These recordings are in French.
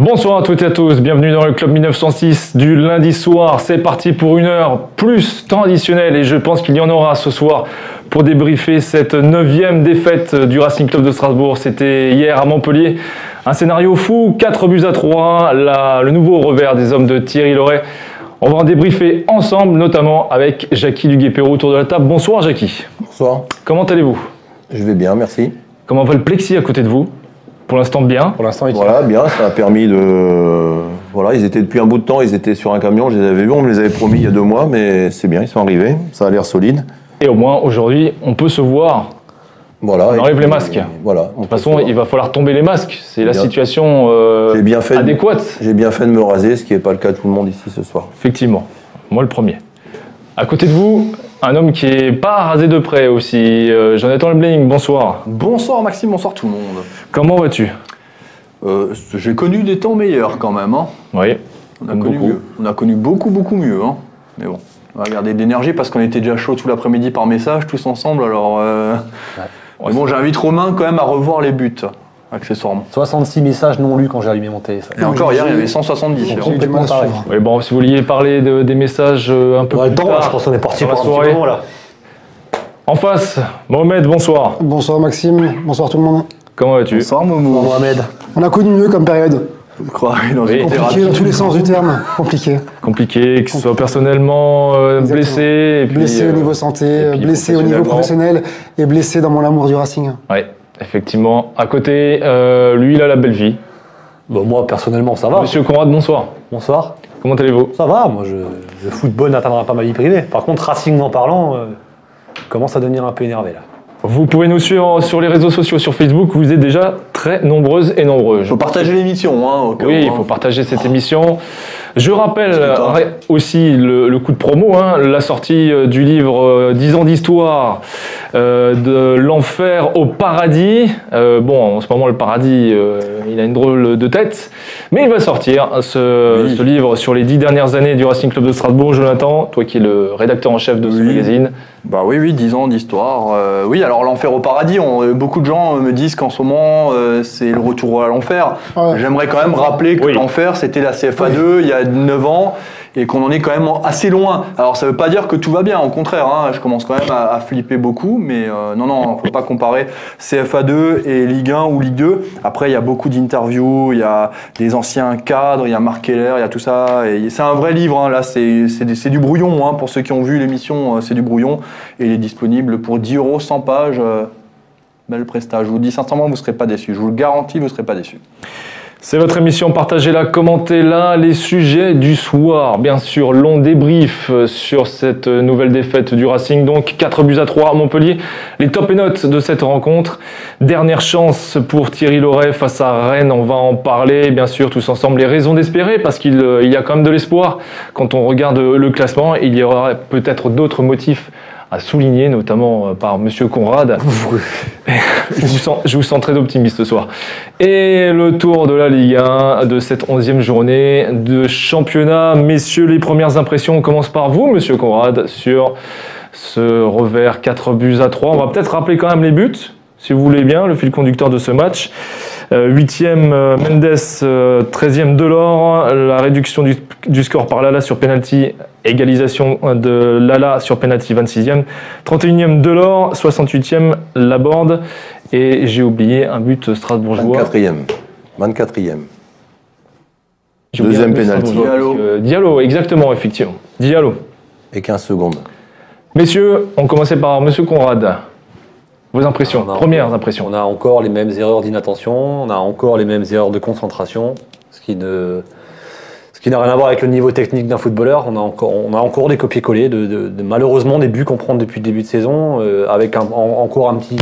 Bonsoir à toutes et à tous, bienvenue dans le Club 1906 du lundi soir. C'est parti pour une heure plus traditionnelle et je pense qu'il y en aura ce soir pour débriefer cette neuvième défaite du Racing Club de Strasbourg. C'était hier à Montpellier. Un scénario fou, 4 buts à 3, le nouveau revers des hommes de Thierry Loret. On va en débriefer ensemble, notamment avec Jackie Duguay-Perrault autour de la table. Bonsoir Jackie. Bonsoir. Comment allez-vous? Je vais bien, merci. Comment va le plexi à côté de vous? Pour l'instant, bien. Pour l'instant, Voilà, bien. Ça a permis de. Voilà, ils étaient depuis un bout de temps, ils étaient sur un camion, je les avais vus, on me les avait promis il y a deux mois, mais c'est bien, ils sont arrivés. Ça a l'air solide. Et au moins, aujourd'hui, on peut se voir. Voilà. On enlève les masques. voilà. De toute façon, il va falloir tomber les masques. C'est la situation euh, bien fait adéquate. J'ai bien fait de me raser, ce qui n'est pas le cas de tout le monde ici ce soir. Effectivement. Moi, le premier. À côté de vous, un homme qui est pas rasé de près aussi. Euh, Jonathan Leblanc, bonsoir. Bonsoir Maxime, bonsoir tout le monde. Comment vas-tu? Euh, J'ai connu des temps meilleurs quand même. Hein. Oui. On a, connu beaucoup. on a connu beaucoup, beaucoup mieux. Hein. Mais bon, on va garder de l'énergie parce qu'on était déjà chaud tout l'après-midi par message, tous ensemble. Alors, euh... bon, j'invite Romain quand même à revoir les buts accessoirement. 66 messages non lus quand j'ai allumé mon téléphone. Et encore hier, il y avait 170. Oui, bon, si vous vouliez parler de, des messages euh, un peu plus tard, je pense qu'on est parti pour la soirée. là. En face, Mohamed, bonsoir. Bonsoir Maxime, bonsoir tout le monde. Comment vas-tu? Bonsoir Momo. Mohamed. On a connu mieux comme période. Je crois, dans Compliqué dans tous les sens du terme. Compliqué. Compliqué, que ce soit personnellement euh, blessé. blessé au niveau santé, blessé au niveau professionnel et blessé dans mon amour du Racing. Ouais. Effectivement. À côté, euh, lui, il a la belle vie. Bon, moi, personnellement, ça va. Monsieur Conrad, bonsoir. Bonsoir. Comment allez-vous? Ça va, moi, je, le football n'atteindra pas ma vie privée. Par contre, racingement parlant, euh, commence à devenir un peu énervé, là. Vous pouvez nous suivre sur les réseaux sociaux, sur Facebook. Vous êtes déjà très nombreuses et nombreux. Il faut partager l'émission. Hein, oui, il faut partager cette émission. Je rappelle aussi le, coup de promo, hein, la sortie euh, du livre 10 ans d'histoire euh, de l'enfer au paradis. Euh, bon, en ce moment, le paradis, euh, il a une drôle de tête, mais il va sortir ce, ce, livre sur les dix dernières années du Racing Club de Strasbourg. Jonathan, toi qui es le rédacteur en chef de ce magazine. Bah oui, oui, 10 ans d'histoire. oui, alors l'enfer au paradis, on, beaucoup de gens me disent qu'en ce moment, c'est le retour à l'enfer. J'aimerais quand même rappeler que l'enfer, c'était la CFA2 il y a 9 ans et qu'on en est quand même assez loin. Alors ça veut pas dire que tout va bien, au contraire, hein, je commence quand même à, flipper beaucoup, mais euh, non, non, faut pas comparer CFA2 et Ligue 1 ou Ligue 2. Après, il y a beaucoup d'interviews, il y a des anciens cadres, il y a Marc Keller, il y a tout ça. C'est un vrai livre, hein, là, c'est du brouillon, hein, pour ceux qui ont vu l'émission, euh, c'est du brouillon, et il est disponible pour 10 euros, 100 pages. Euh, belle prestage. Je vous dis sincèrement, vous ne serez pas déçus. Je vous le garantis, vous ne serez pas déçus. C'est votre émission, partagez-la, commentez-la. Les sujets du soir, bien sûr, long débrief sur cette nouvelle défaite du Racing. Donc 4 buts à 3 à Montpellier. Les top et notes de cette rencontre. Dernière chance pour Thierry Loret face à Rennes, on va en parler, bien sûr, tous ensemble. Les raisons d'espérer, parce qu'il y a quand même de l'espoir. Quand on regarde le classement, il y aura peut-être d'autres motifs à souligner, notamment euh, par Monsieur Conrad. je, vous sens, je vous sens très optimiste ce soir. Et le tour de la Ligue 1 de cette onzième journée de championnat. Messieurs, les premières impressions, on commence par vous, Monsieur Conrad, sur ce revers 4 buts à 3. On va peut-être rappeler quand même les buts, si vous voulez bien, le fil conducteur de ce match. 8e euh, Mendes, 13e euh, Delors, la réduction du, score par Lala sur penalty, égalisation de Lala sur penalty 26e, 31e Delors, 68e Laborde et j'ai oublié un but strasbourgeois. 24e. 24e. Deuxième penalty. Diallo. Diallo, exactement, effectivement. Diallo. Et 15 secondes. Messieurs, on commençait par Monsieur Conrad. Vos impressions, premières impressions. On a encore les mêmes erreurs d'inattention, on a encore les mêmes erreurs de concentration, ce qui ne, ce qui n'a rien à voir avec le niveau technique d'un footballeur. On a encore, on a encore des copier-coller de, malheureusement des buts qu'on prend depuis le début de saison, euh, avec encore un petit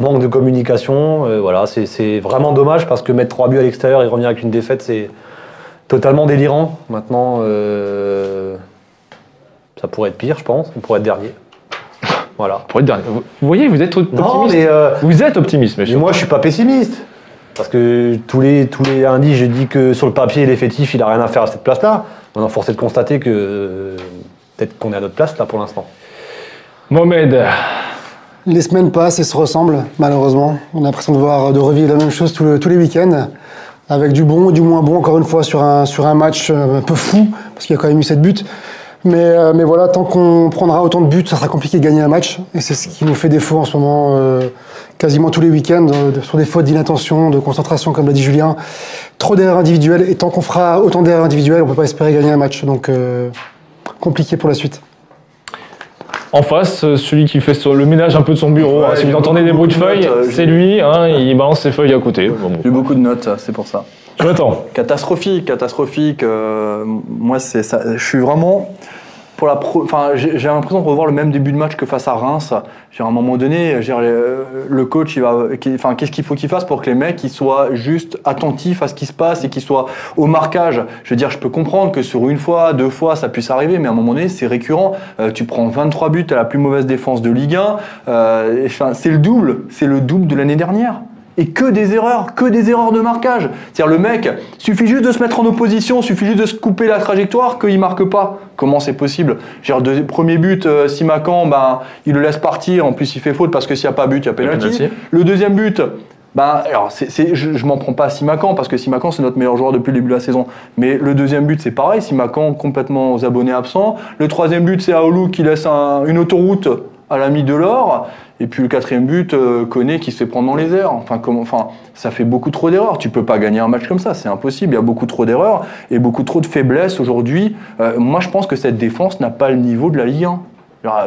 manque de communication. Euh, voilà, c'est vraiment dommage parce que mettre trois buts à l'extérieur et revenir avec une défaite, c'est totalement délirant. Maintenant, euh, ça pourrait être pire, je pense. On pourrait être dernier. Voilà. Pour être dernier. Vous, voyez, vous êtes optimiste. Vous êtes optimiste, monsieur. Mais moi, je suis pas pessimiste. Parce que tous les, tous les lundis, je dis que sur le papier, l'effectif, il a rien à faire à cette place-là. On a forcé de constater que euh, peut-être qu'on est à notre place là pour l'instant. Mohamed. Les semaines passent et se ressemblent, malheureusement. On a l'impression de voir, de revivre la même chose tous les week-ends. avec du bon et du moins bon, encore une fois, sur un, sur un match un peu fou, parce qu'il y a quand même eu 7 buts. Mais, mais voilà, tant qu'on prendra autant de buts, ça sera compliqué de gagner un match. Et c'est ce qui nous fait défaut en ce moment, quasiment tous les week-ends, sur des fautes d'inattention, de concentration, comme l'a dit Julien. Trop d'erreurs individuelles. Et tant qu'on fera autant d'erreurs individuelles, on ne peut pas espérer gagner un match. Donc, compliqué pour la suite. En face, euh, celui qui fait le ménage un peu de son bureau, hein. si vous entendez des bruits de feuilles, euh, c'est lui, hein, il balance ses feuilles à côté. J'ai beaucoup de notes, c'est pour ça. Jonathan Catastrophique, catastrophique. Euh, moi, c'est ça. Je suis vraiment pour la enfin, j'ai l'impression de revoir le même début de match que face à Reims. à un moment donné, le coach, il va, enfin, qu'est-ce qu'il faut qu'il fasse pour que les mecs ils soient juste attentifs à ce qui se passe et qu'ils soient au marquage? Je veux dire, je peux comprendre que sur une fois, deux fois, ça puisse arriver, mais à un moment donné, c'est récurrent. Euh, tu prends 23 buts à la plus mauvaise défense de Ligue 1. Euh, c'est le double, c'est le double de l'année dernière et que des erreurs, que des erreurs de marquage. C'est-à-dire le mec, suffit juste de se mettre en opposition, suffit juste de se couper la trajectoire qu'il marque pas. Comment c'est possible? Genre premier but, euh, Simacan, ben il le laisse partir. En plus, il fait faute parce que s'il n'y a pas but, il y a pénalty. Le deuxième but. Ben, alors, je, ne m'en prends pas à Simacan parce que Simacan c'est notre meilleur joueur depuis le début de la saison. Mais le deuxième but c'est pareil, Simacan complètement aux abonnés absents. Le troisième but c'est Aoulou qui laisse une autoroute à l'ami de l'or. Et puis le quatrième but, euh, qui se fait prendre dans les airs. Enfin, enfin, ça fait beaucoup trop d'erreurs. Tu peux pas gagner un match comme ça, c'est impossible. Il y a beaucoup trop d'erreurs et beaucoup trop de faiblesses aujourd'hui. Euh, moi, je pense que cette défense n'a pas le niveau de la Ligue 1.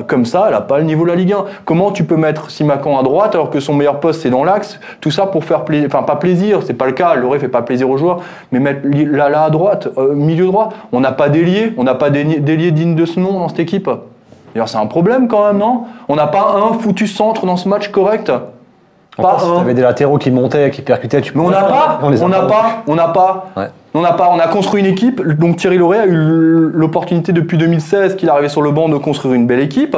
Comme ça, elle n'a pas le niveau de la Ligue 1. Comment tu peux mettre Simacan à droite alors que son meilleur poste c'est dans l'axe? Tout ça pour faire plaisir, enfin pas plaisir, c'est pas le cas. Loré fait pas plaisir aux joueurs, mais mettre là à droite, euh, milieu droit. On n'a pas d'ailier, on n'a pas d'ailier digne de ce nom dans cette équipe. D'ailleurs, c'est un problème quand même, non? On n'a pas un foutu centre dans ce match correct? Pas un. avait des latéraux qui montaient, qui percutaient. Tu Mais on n'a pas, on n'a pas, on n'a pas, on n'a pas. On a construit une équipe. Donc Thierry Lauré a eu l'opportunité depuis 2016 qu'il arrivé sur le banc de construire une belle équipe.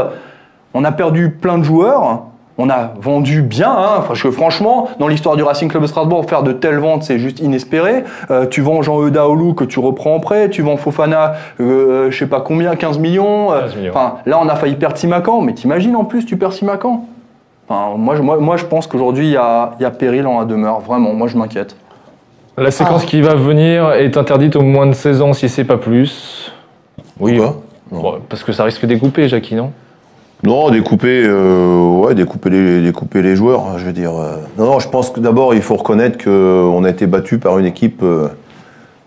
On a perdu plein de joueurs on a vendu bien, hein, parce que franchement, dans l'histoire du Racing Club de Strasbourg, faire de telles ventes, c'est juste inespéré. Euh, tu vends Jean-Euda Olou que tu reprends en prêt, tu vends Fofana, euh, je sais pas combien, 15 millions. Euh, enfin, là, on a failli perdre Simacan, mais t'imagines en plus, tu perds Simacan. Enfin, moi, moi, moi, je pense qu'aujourd'hui, il y a, y a, péril en la demeure. Vraiment, moi, je m'inquiète. La séquence ah. qui va venir est interdite au moins de 16 ans si c'est pas plus. Oui. parce que ça risque d'écouper, Jackie, non? Non, découper, euh, ouais, découper les, découper les joueurs, hein, je veux dire. Euh. Non, non, je pense que d'abord, il faut reconnaître qu'on a été battu par une équipe euh,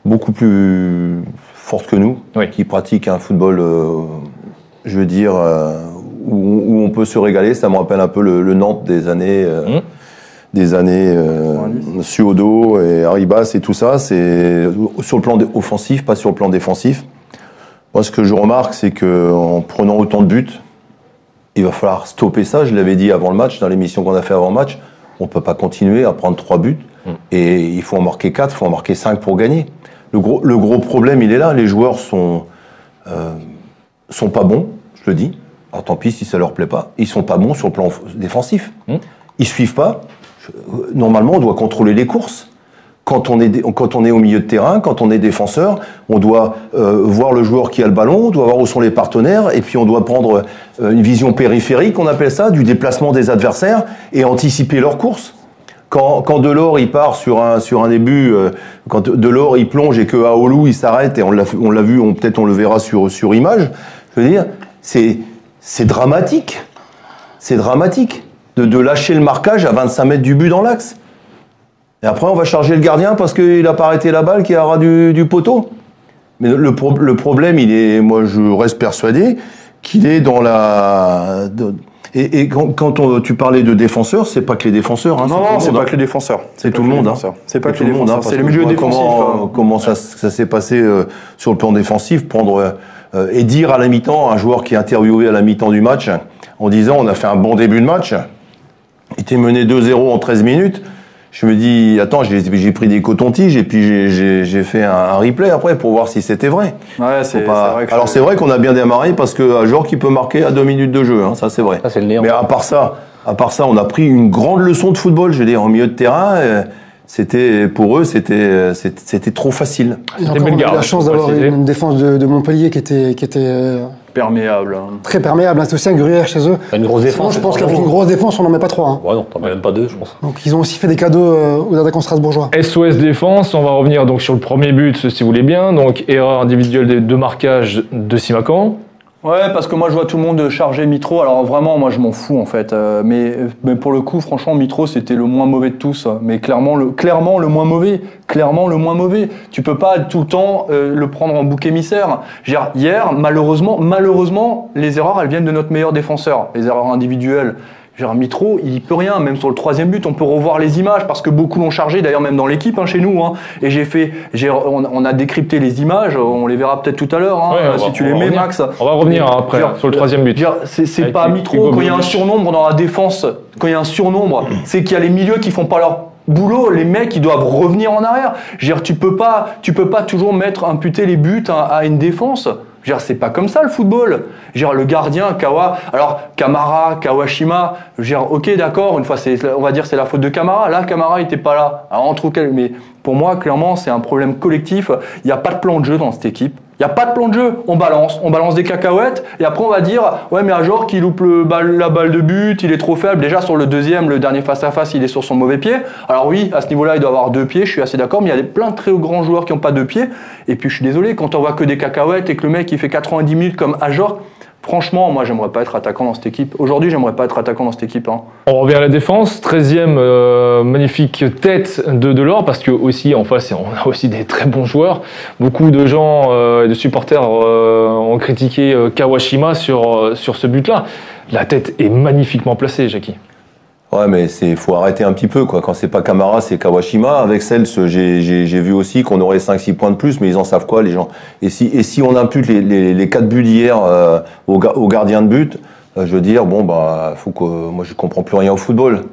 beaucoup plus forte que nous, qui pratique un football, je veux dire, où, on peut se régaler. Ça me rappelle un peu le, Nantes des années, mmh. des années Suodo et Arribas et tout ça. C'est sur le plan offensif, pas sur le plan défensif. Moi, ce que je remarque, c'est qu'en prenant autant de buts, il va falloir stopper ça. Je l'avais dit avant le match, dans l'émission qu'on a fait avant le match. On ne peut pas continuer à prendre trois buts. Mm. Et il faut en marquer quatre, il faut en marquer cinq pour gagner. Le gros, le gros problème, il est là. Les joueurs sont, euh, sont pas bons, je le dis. Alors tant pis si ça leur plaît pas. Ils sont pas bons sur le plan défensif. Mm. Ils suivent pas. Normalement, on doit contrôler les courses quand on, est, au milieu de terrain, quand on est défenseur, on doit euh, voir le joueur qui a le ballon, on doit voir où sont les partenaires, et puis on doit prendre euh, une vision périphérique, on appelle ça, du déplacement des adversaires, et anticiper leur course. Quand, Delors il part sur un début, euh, quand Delors il plonge et que Aoulou il s'arrête et on l'a vu, peut-être on le verra sur image. Je veux dire, c'est c'est dramatique, c'est dramatique de, de lâcher le marquage à 25 mètres du but dans l'axe. Et après, on va charger le gardien parce qu'il n'a pas arrêté la balle qui aura du, du poteau. Mais le, le, problème, il est, moi, je reste persuadé qu'il est dans la. et, et, quand, tu parlais de défenseurs, c'est pas que les défenseurs. Hein, non, non, c'est pas que les défenseurs. C'est tout, le monde. Hein. C'est pas que les défenseurs. C'est le milieu défensif. Comment, hein. comment ça, ça s'est passé euh, sur le plan défensif Prendre euh, et dire à la mi-temps, un joueur qui est interviewé à la mi-temps du match, en disant on a fait un bon début de match, il était mené 2-0 en 13 minutes je me dis, attends, j'ai pris des cotons-tiges et puis j'ai fait un, replay après pour voir si c'était vrai. Ouais, c'est vrai Alors c'est vrai qu'on a bien démarré parce que joueur qui peut marquer à deux minutes de jeu, hein, ça c'est vrai. Ça, le Mais à part ça, à part ça, on a pris une grande leçon de football. Je veux dire, en milieu de terrain, euh, c'était pour eux, c'était c'était trop facile. C'était on a eu la chance d'avoir une défense de, Montpellier qui était qui était euh, perméable. Hein. Très perméable, hein. c'est aussi un gruyère chez eux. Une grosse défense. je pense qu'avec une grosse défense, on n'en met pas trois. Hein. Ouais, non, t'en mets même pas deux, je pense. Donc ils ont aussi fait des cadeaux euh, aux attaquants strasbourgeois. SOS Défense, on va revenir donc sur le premier but, si vous voulez bien. Donc erreur individuelle des deux marquages de Simacan. Ouais, parce que moi je vois tout le monde charger Mitro. Alors vraiment, moi je m'en fous en fait. Euh, mais, mais pour le coup, franchement, Mitro c'était le moins mauvais de tous. Mais clairement le, clairement le moins mauvais. Clairement le moins mauvais. Tu peux pas tout le temps euh, le prendre en bouc émissaire. Dire, hier, malheureusement, malheureusement, les erreurs elles viennent de notre meilleur défenseur. Les erreurs individuelles. Genre Mitro, il peut rien, même sur le troisième but, on peut revoir les images parce que beaucoup l'ont chargé, d'ailleurs même dans l'équipe hein, chez nous. Hein. Et j'ai fait, j'ai, on, a décrypté les images, on les verra peut-être tout à l'heure, hein, si tu les mets, Max. On va revenir après sur le troisième but. C'est pas Mitro quand il y a un surnombre dans la défense, quand il y a un surnombre, c'est qu'il y a les milieux qui font pas leur boulot, les mecs ils doivent revenir en arrière. Je veux dire, tu peux pas, tu peux pas toujours mettre imputer les buts à une défense c'est pas comme ça le football. Dire, le gardien, Kawa, alors Kamara, Kawashima, dire, ok, d'accord, une fois, on va dire c'est la faute de Kamara. Là, Kamara était pas là. Entre mais pour moi, clairement, c'est un problème collectif. Il n'y a pas de plan de jeu dans cette équipe. Il n'y a pas de plan de jeu. On balance, on balance des cacahuètes et après on va dire ouais mais joueur qui loupe le la balle de but, il est trop faible. Déjà sur le deuxième, le dernier face à face, il est sur son mauvais pied. Alors oui, à ce niveau-là, il doit avoir deux pieds. Je suis assez d'accord, mais il y a plein de très grands joueurs qui n'ont pas deux pieds. Et puis je suis désolé quand on voit que des cacahuètes et que le mec il fait 90 minutes comme Ajor, Franchement, moi, j'aimerais pas être attaquant dans cette équipe. Aujourd'hui, j'aimerais pas être attaquant dans cette équipe. Hein. On revient à la défense. 13e euh, magnifique tête de Delors, parce que aussi en face, on a aussi des très bons joueurs. Beaucoup de gens euh, et de supporters euh, ont critiqué Kawashima sur, sur ce but-là. La tête est magnifiquement placée, Jackie. Ouais, mais c'est faut arrêter un petit peu quoi. Quand c'est pas Kamara, c'est Kawashima. Avec celle, j'ai vu aussi qu'on aurait 5-6 points de plus, mais ils en savent quoi les gens? Et si et si on impute les, les, 4 buts d'hier euh, aux, aux, gardiens de but, euh, je veux dire bon bah faut que moi je comprends plus rien au football.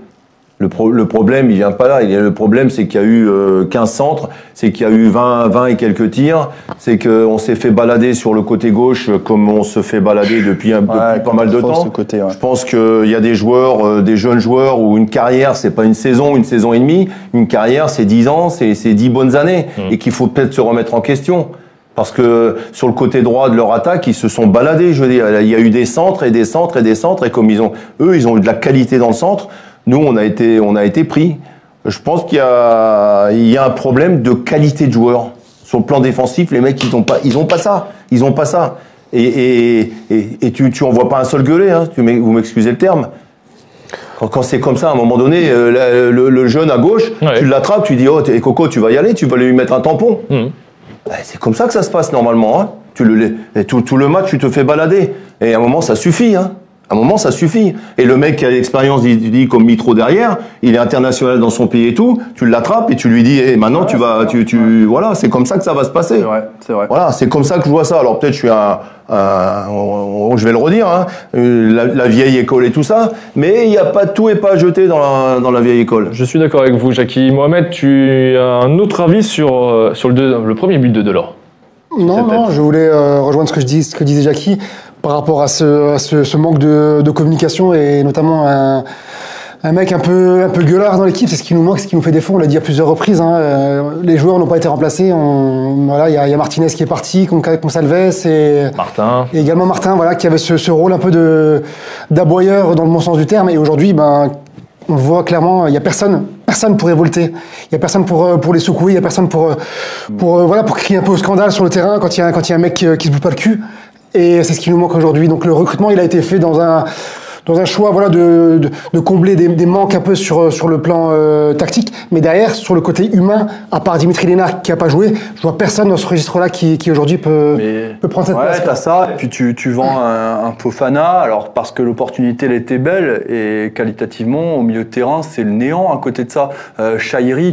Le, le, problème, il vient pas là. Il y a, le problème, c'est qu'il y a eu 15 euh, centres, c'est qu'il y a eu 20, 20 et quelques tirs, c'est qu'on s'est fait balader sur le côté gauche comme on se fait balader depuis, un, depuis pas mal de temps. Côté, ouais. Je pense qu'il y a des joueurs, euh, des jeunes joueurs où une carrière, c'est pas une saison, une saison et demie. Une carrière, c'est 10 ans, c'est 10 bonnes années, mmh. et qu'il faut peut-être se remettre en question. Parce que sur le côté droit de leur attaque, ils se sont baladés. Je veux dire, il y a eu des centres et des centres et des centres, et comme ils ont, eux, ils ont eu de la qualité dans le centre. Nous, on a été, on a été pris. Je pense qu'il y a, il y a un problème de qualité de joueurs. Sur le plan défensif, les mecs, ils ont pas, ils ont pas ça. Ils ont pas ça. Et, et, et, et tu, tu en vois pas un seul gueuler, hein, tu vous m'excusez le terme. Quand, quand c'est comme ça, à un moment donné, euh, le, le, jeune à gauche, tu l'attrapes, tu dis, oh, Coco, tu vas y aller, tu vas lui mettre un tampon. Mmh. C'est comme ça que ça se passe normalement. Hein. Tu le, tout, tout, le match, tu te fais balader. Et à un moment, ça suffit. Hein. À un moment, ça suffit. Et le mec qui a l'expérience, dit, comme Mitro derrière, il est international dans son pays et tout, tu l'attrapes et tu lui dis, et maintenant tu vas, tu, tu, voilà, c'est comme ça que ça va se passer. C'est vrai, c'est vrai. Voilà, c'est comme ça que je vois ça. Alors peut-être je suis un, je vais le redire, hein, la, vieille école et tout ça, mais il n'y a pas tout et pas jeté dans la, dans la vieille école. Je suis d'accord avec vous, Jackie. Mohamed, tu as un autre avis sur, euh, sur le, le premier but de Delors? Non, non, je voulais euh, rejoindre ce que, je dis, ce que disait Jackie par rapport à ce, ce, manque de, de, communication et notamment un, un, mec un peu, un peu gueulard dans l'équipe. C'est ce qui nous manque, ce qui nous fait défaut. On l'a dit à plusieurs reprises. Hein. Euh, les joueurs n'ont pas été remplacés. voilà, il y, y, a Martinez qui est parti, Consalves et, Martin. et également Martin, voilà, qui avait ce, ce rôle un peu de d'aboyeur dans le bon sens du terme. Et aujourd'hui, ben, on voit clairement, il n'y a personne, personne pour révolter. Il n'y a personne pour, euh, pour les secouer, il n'y a personne pour, euh, pour, voilà, pour crier un peu au scandale sur le terrain quand il y a, quand il y a un mec qui, qui se bout pas le cul. Et c'est ce qui nous manque aujourd'hui. Donc le recrutement, il a été fait dans un dans un choix voilà de, de, de combler des, des, manques un peu sur sur le plan euh, tactique, mais derrière sur le côté humain, à part Dimitri Lénard qui a pas joué, je vois personne dans ce registre-là qui, qui aujourd'hui peut, peut prendre cette ouais, place. T'as ça, et puis tu, tu vends un, un Fofana, alors parce que l'opportunité elle était belle et qualitativement au milieu de terrain c'est le néant à côté de ça. Euh,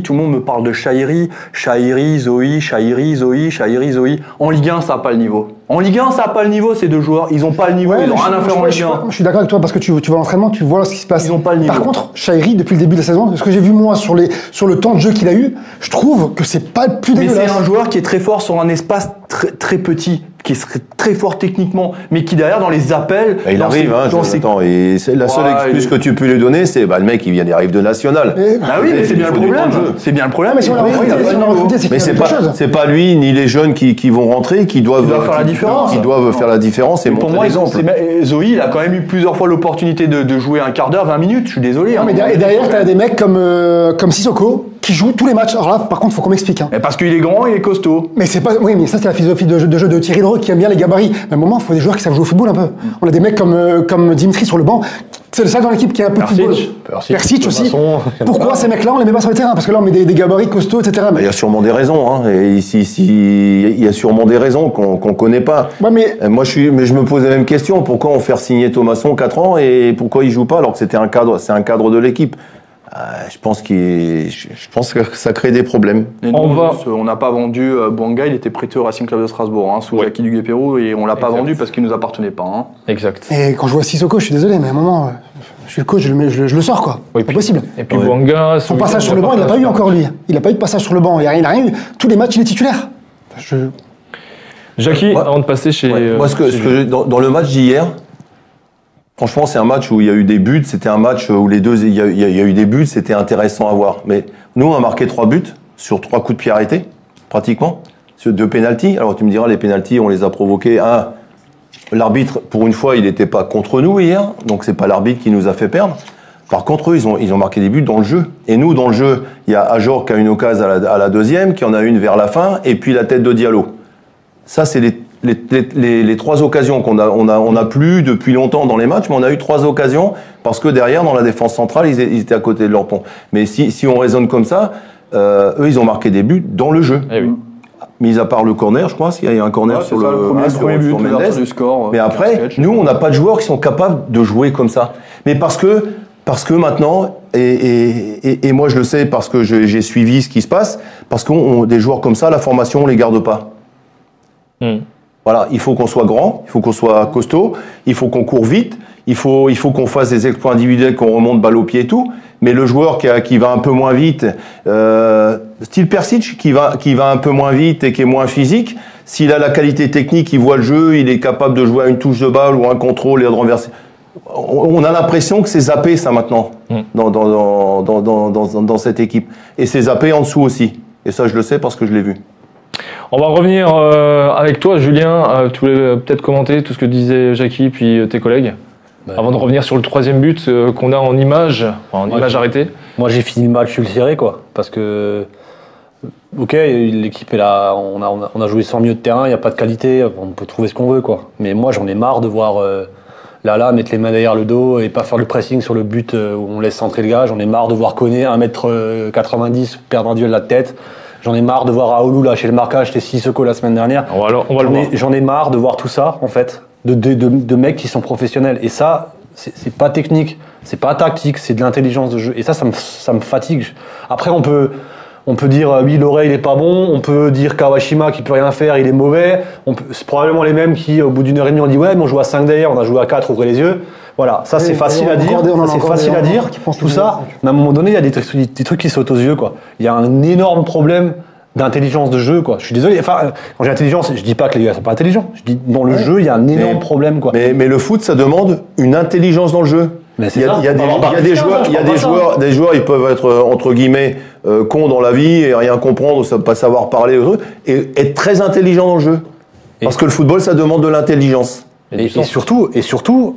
tout le monde me parle de Chahiri, Chahiri, Zoé, Chahiri, Zoé, Chahiri, Zoé. En Ligue 1 ça n'a pas le niveau. En Ligue 1 ça n'a pas le niveau ces deux joueurs, ils ont pas le niveau, ils ont rien à faire en Ligue 1. Je suis d'accord avec toi parce que tu, tu vois l'entraînement, tu vois ce qui se passe. Ils ont pas le niveau. Par contre, Shairi, depuis le début de la saison, ce que j'ai vu moi sur, les, sur le temps de jeu qu'il a eu, je trouve que c'est pas le plus Mais c'est un joueur qui est très fort sur un espace très, très petit. Qui serait très fort techniquement, mais qui derrière dans les appels, il dans arrive, ses- hein, dans je- ses- attends, et c'est la seule Ouais, excuse il- que tu peux lui donner, c'est bah, le mec il vient, il arrive de national. Mais- Ah oui, mais c'est bien le problème. C'est bien le problème. mais si on l'a recruté, c'est Mais c'est quelque pas, chose. c'est pas lui ni les jeunes qui, qui vont rentrer qui doivent, Qui doivent faire la différence. qui doivent faire la différence et Mais pour montrer moi, l'exemple. Zoé, il a quand même eu plusieurs fois l'opportunité de, de jouer un quart d'heure, 20 minutes. Je suis désolé. Non, hein. mais derrière, et derrière, t'as des mecs comme, euh, comme Sissoko qui jouent tous les matchs. Alors là, par contre, faut qu'on m'explique. hein. Mais Parce qu'il est grand, il est costaud. Mais c'est pas. Oui, mais ça, c'est la philosophie de jeu, de jeu de Thierry Dreux qui aime bien les gabarits. Mais à un moment, il faut des joueurs qui savent jouer au football un peu. On a des mecs comme, euh, comme Dimitri sur le banc. C'est le seul dans l'équipe qui a un peu de football. Persic, Persic aussi. Pourquoi ces mecs-là, on les met pas sur le terrain? Parce que là, on met des, des gabarits costauds, etc. Bah, Mais, Il y a sûrement des raisons. Hein, et ici, ici, il y a sûrement des raisons qu'on qu'on connaît pas. Ouais, mais Et Moi, je suis, mais je me pose la même question. Pourquoi on fait signer Thomasson 4 ans et pourquoi il joue pas alors que c'était un cadre, c'est un cadre de l'équipe? Euh, Je pense qu'il, je pense que ça crée des problèmes. Et On va- on n'a pas vendu euh, Bouanga, il était prêté au Racing Club de Strasbourg, hein, sous Ouais. Jackie Duguay-Pérou, et on l'a pas vendu parce qu'il nous appartenait pas. hein. Exact. Et quand je vois Sissoko, je suis désolé, mais à un moment, euh, je suis le coach, je le, mets- je le- je le sors, quoi. Oui, c'est pas puis- possible. Et puis Ouais. Bouanga, Son passage sur le banc, il l'a pas eu encore, lui. Il a pas eu de passage sur le banc. Il a rien, il a rien eu. Tous les matchs, il est titulaire. Je... Jackie, Ouais. avant de passer chez. Ouais. euh, Moi, ce que, chez ce lui. que j'ai- dans, dans le match d'hier, franchement, c'est un match où il y a eu des buts. C'était un match où les deux, il y a, eu des buts. C'était intéressant à voir. Mais nous, on a marqué trois buts sur trois coups de pied arrêtés, pratiquement, sur deux pénalties. Alors tu me diras, les pénalties, on les a provoqués. Un, l'arbitre, pour une fois, il n'était pas contre nous hier, donc c'est pas l'arbitre qui nous a fait perdre. Par contre, eux, ils ont, ils ont marqué des buts dans le jeu. Et nous, dans le jeu, il y a Ajor qui a une occasion à la, à la deuxième, qui en a une vers la fin, et puis la tête de Diallo. Ça, c'est les, les, les, les- les trois occasions qu'on a, on a, on a plus depuis longtemps dans les matchs, mais on a eu trois occasions parce que derrière, dans la défense centrale, ils, ils étaient à côté de leur pont. Mais si, si on raisonne comme ça, euh, eux, ils ont marqué des buts dans le jeu. Eh oui. Mis à part le corner, je crois, s'il y a un corner Ouais, sur c'est ça, le, premier, le sur- premier but, sur Mendes. du score. Mais après, sketch. nous, on n'a pas de joueurs qui sont capables de jouer comme ça. Mais parce que, parce que maintenant, et, et, et, et moi je le sais parce que j'ai suivi ce qui se passe, parce qu'on on- des joueurs comme ça, la formation, on les garde pas. Hmm. Voilà, il faut qu'on soit grand, il faut qu'on soit costaud, il faut qu'on court vite, il faut, il faut qu'on fasse des exploits individuels, qu'on remonte balle au pied et tout. Mais le joueur qui, a- qui va un peu moins vite, euh, style Persic, qui va, qui va un peu moins vite et qui est moins physique, s'il a la qualité technique, il voit le jeu, il est capable de jouer à une touche de balle ou un contrôle et de renverser. On a l'impression que c'est zappé ça maintenant Mm. dans, dans, dans, dans cette équipe. Et c'est zappé en dessous aussi. Et ça, je le sais parce que je l'ai vu. On va revenir euh, avec toi, Julien. Euh, tu voulais euh, peut-être commenter tout ce que disait Jackie puis tes collègues Bah, Avant de revenir sur le troisième but euh, qu'on a en image, enfin, en image arrêtée. Moi, j'ai fini le match ulcéré, quoi. Parce que, ok, l'équipe est là, on a, on a, joué sans milieu de terrain, il n'y a pas de qualité, on peut trouver ce qu'on veut, quoi. Mais moi, j'en ai marre de voir euh, Lala mettre les mains derrière le dos et pas faire le pressing sur le but où on laisse centrer le gars. J'en ai marre de voir Koné, 1m90, perdre un duel la tête. J'en ai marre de voir Aoulou lâcher le marquage, c'était Sissoko la semaine dernière. On va, alors- on va le J'en voir. ai, j'en ai marre de voir tout ça, en fait, de, de, de, de mecs qui sont professionnels. Et ça, c'est pas technique, c'est pas tactique, c'est de l'intelligence de jeu. Et ça, ça me, ça me fatigue. Après, on peut, on peut dire, euh, oui, l'oreille, il est pas bon. On peut dire Kawashima qui peut rien faire, il est mauvais. C'est probablement les mêmes qui, au bout d'une heure et demie, ont dit, ouais, mais on joue à 5 derrière, on a joué à 4, ouvrez les yeux. Voilà, ça c'est facile à a dire, c'est facile à dire, tout ça. Mais à un moment donné, il y a des trucs, des trucs qui sautent aux yeux, quoi. Il y a un énorme problème d'intelligence de jeu, quoi. Je suis désolé. Enfin, quand j'ai intelligence, je dis pas que les gars sont pas intelligents. Je dis dans le jeu, il y a un énorme Mais- problème, quoi. Mais, mais le foot, ça demande une intelligence dans le jeu. Mais c'est il y a, ça. il y a des, Alors, il y a des Barthez, joueurs, il y a parle des joueurs, des joueurs, ils peuvent être euh, entre guillemets euh, cons dans la vie et rien comprendre, ou pas savoir parler, et être très intelligent dans le jeu. Et- Parce que le football, ça demande de l'intelligence. Et, et surtout, et surtout,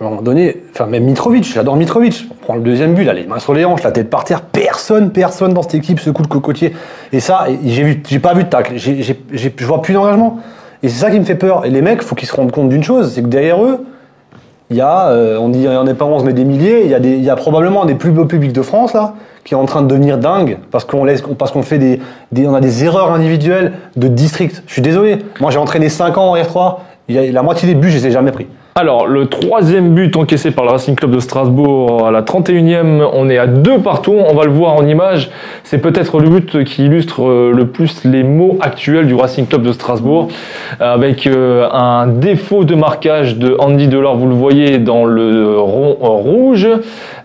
à un moment donné, enfin même Mitrovic, j'adore Mitrovic. On prend le deuxième but, là, les mains sur les hanches, la tête par terre. Personne, personne dans cette équipe secoue le cocotier. Et ça, j'ai j'ai pas vu de tacle. Je vois plus d'engagement. Et c'est ça qui me fait peur. Et les mecs, faut qu'ils se rendent compte d'une chose, c'est que derrière eux, il y a, euh, on dit, on n'est pas 11 mais des milliers. Il y a il y a probablement des plus beaux publics de France là, qui est en train de devenir dingue parce qu'on laisse, parce qu'on fait des, des- on a des erreurs individuelles de district. Je suis désolé. Moi, j'ai entraîné 5 ans en R3. Il y a, la moitié des buts, je les ai jamais pris. Alors, le troisième but encaissé par le Racing Club de Strasbourg à la 31e, on est à deux partout, on va le voir en image. C'est peut-être le but qui illustre euh, le plus les mots actuels du Racing Club de Strasbourg, avec euh, un défaut de marquage de Andy Delors, vous le voyez dans le rond rouge.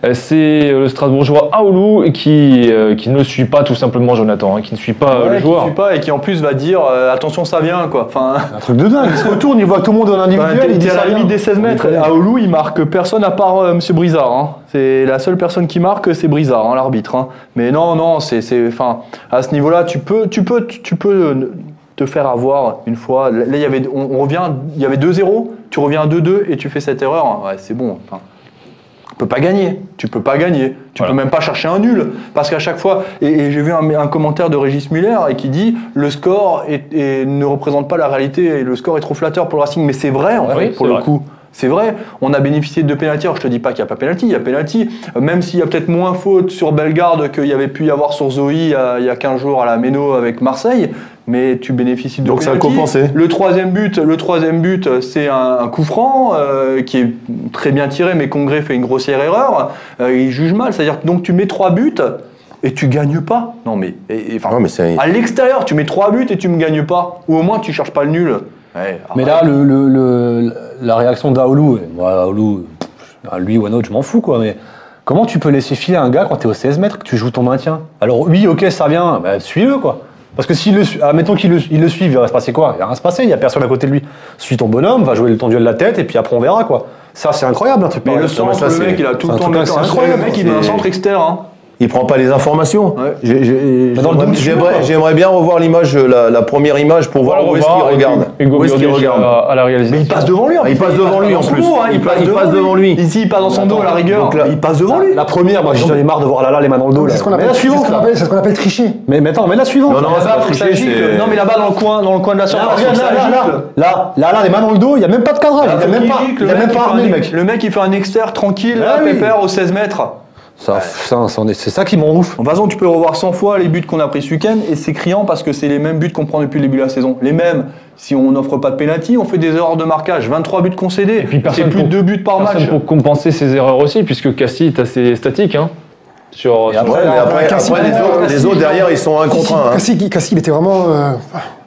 Euh, c'est le Strasbourgeois Aoulou qui, qui ne suit pas tout simplement Jonathan, hein, qui ne suit pas le joueur. Qui suit pas et qui en plus va dire attention ça vient quoi. Enfin, un truc de dingue, il se retourne, il voit tout le monde en individuel, il dit à la limite des 16 mètres. À Oulu, il marque personne à part M. Monsieur Brizard. Hein. C'est la seule personne qui marque, c'est Brizard, hein, l'arbitre. Hein. Mais non, non, c'est, enfin, à ce niveau-là, tu peux, tu peux, tu peux te faire avoir une fois. Là, il y avait, on, revient, il y avait 2-0, tu reviens à 2-2 et tu fais cette erreur. Ouais, c'est bon. Enfin, peux pas gagner. Tu peux pas gagner. Tu peux même pas chercher un nul. Parce qu'à chaque fois, et, j'ai vu un, commentaire de Régis Muller et qui dit le score ne représente pas la réalité et le score est trop flatteur pour le Racing. Mais c'est vrai, en fait, pour le coup. C'est vrai, on a bénéficié de pénalty. Alors je te dis pas qu'il n'y a pas pénalty, il y a pénalty. Même s'il y a peut-être moins faute sur Bellegarde qu'il y avait pu y avoir sur Zoe il y a 15 jours à la Méno avec Marseille, mais tu bénéficies de Donc ça a compensé. Le troisième but, le troisième but, c'est un, coup franc euh, qui est très bien tiré, mais Congrès fait une grossière erreur. Euh, il juge mal, c'est-à-dire donc tu mets trois buts et tu gagnes pas. Non mais, enfin, mais à l'extérieur, tu mets trois buts et tu me gagnes pas, ou au moins tu cherches pas le nul mais là, le, la réaction d'Aoulou, moi, Aoulou, lui ou un autre, je m'en fous, quoi. Mais comment tu peux laisser filer un gars quand tu es au 16 mètres, que tu joues ton maintien? Alors, oui, ok, ça vient, bah, suis-le, quoi. Parce que s'il le, admettons qu'il le, il le suive, il va se passer quoi? Il va rien se passer, il n'y a personne à côté de lui. Suis ton bonhomme, va jouer le ton duel de la tête, et puis après on verra, quoi. Ça, c'est incroyable, un truc Mais le centre, le mec, il a tout le temps le mec, il met un centre externe. Hein il prend pas les informations. J'aimerais bien revoir l'image, la, première image pour voir où est-ce qu'il regarde. Hugo où est-ce qu'il regarde à, la réalisation. Mais il passe devant lui. il passe devant lui en plus. il, passe, devant lui. Ici, il passe dans son dos à la rigueur. il passe devant lui. La première, moi j'en ai marre de voir là, là les mains dans le dos. C'est ce qu'on appelle, c'est ce qu'on appelle tricher. Mais attends, mais la suivante. Non, non, Non, mais là-bas dans le coin, dans le coin de la surface. Là, là, là, les mains dans le dos, il y a même pas de cadrage. Il y a même pas armé le mec. Le mec, il fait un externe tranquille, pépère au 16 mètres. Ça, c'est ça qui m'en ouf. De toute façon, tu peux revoir 100 fois les buts qu'on a pris ce week-end et c'est criant parce que c'est les mêmes buts qu'on prend depuis le début de la saison. Les mêmes. Si on n'offre pas de pénalty, on fait des erreurs de marquage. 23 buts concédés. Et puis c'est plus de 2 buts par match. pour compenser ces erreurs aussi, puisque Cassie est assez statique. Hein. Sur, après, les, autres, derrière, ils sont un contre un. Cassie, Cassie, il était vraiment. Euh...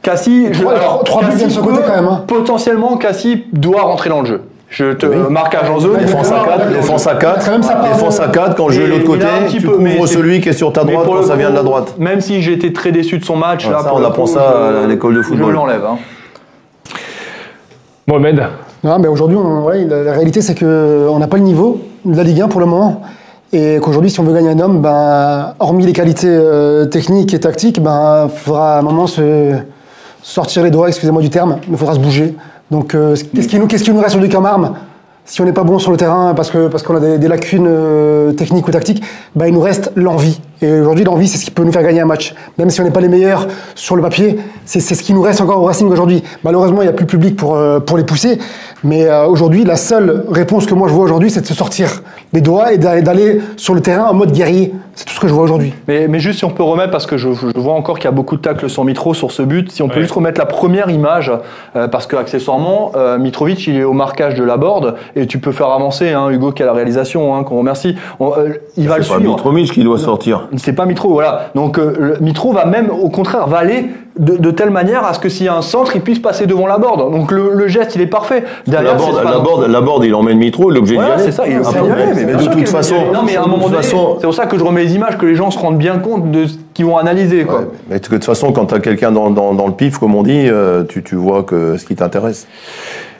Cassie, je, alors, 3 buts de ce côté quand même. Hein. Potentiellement, Cassie doit rentrer dans le jeu. Je te marquage en zone, défense à 4, défense à 4, défense à 4, quand je vais de l'autre côté, tu peu, couvres celui qui est sur ta droite quand ça vient de la droite. Même si j'ai été très déçu de son match, là, ça, on apprend ça à l'école de football. Je l'enlève. Hein. Mohamed non, mais aujourd'hui, la réalité, c'est qu'on n'a pas le niveau de la Ligue 1 pour le moment. Et qu'aujourd'hui, si on veut gagner un homme, ben, hormis les qualités euh, techniques et tactiques, ben, il faudra à un moment se sortir les doigts, excusez-moi du terme, mais il faudra se bouger. Donc, euh, qu'est-ce qui, nous, reste sur du Camarme Si on n'est pas bon sur le terrain parce que parce qu'on a des, lacunes euh, techniques ou tactiques, bah, il nous reste l'envie. Et aujourd'hui, l'envie, c'est ce qui peut nous faire gagner un match. Même si on n'est pas les meilleurs sur le papier, c'est, ce qui nous reste encore au Racing aujourd'hui. Malheureusement, il n'y a plus de public pour, euh, pour les pousser. Mais aujourd'hui, la seule réponse que moi je vois aujourd'hui, c'est de se sortir les doigts et d'aller sur le terrain en mode guerrier. C'est tout ce que je vois aujourd'hui. Mais, mais, juste si on peut remettre, parce que je, vois encore qu'il y a beaucoup de tacles sur Mitro sur ce but, si on peut juste remettre la première image, euh, parce que accessoirement, euh, Mitrovic il est au marquage de la board et tu peux faire avancer hein, Hugo qui a la réalisation, hein, qu'on remercie. Euh, il va le suivre. C'est pas Mitrovic qui doit sortir. C'est pas Mitro, voilà. Donc Mitro va même, au contraire, va aller de, telle manière à ce que s'il y a un centre, il puisse passer devant la board. Donc le, geste, il est parfait. Derrière, la, board, la, board, il emmène Mitro, l'objet voilà, c'est ça, il est mais, de toute façon, non, mais à un moment donné, c'est pour ça que je remets les images, que les gens se rendent bien compte de ce qu'ils vont analyser. Quoi. mais de toute façon, quand tu as quelqu'un dans, le pif, comme on dit, euh, tu, tu vois que ce qui t'intéresse.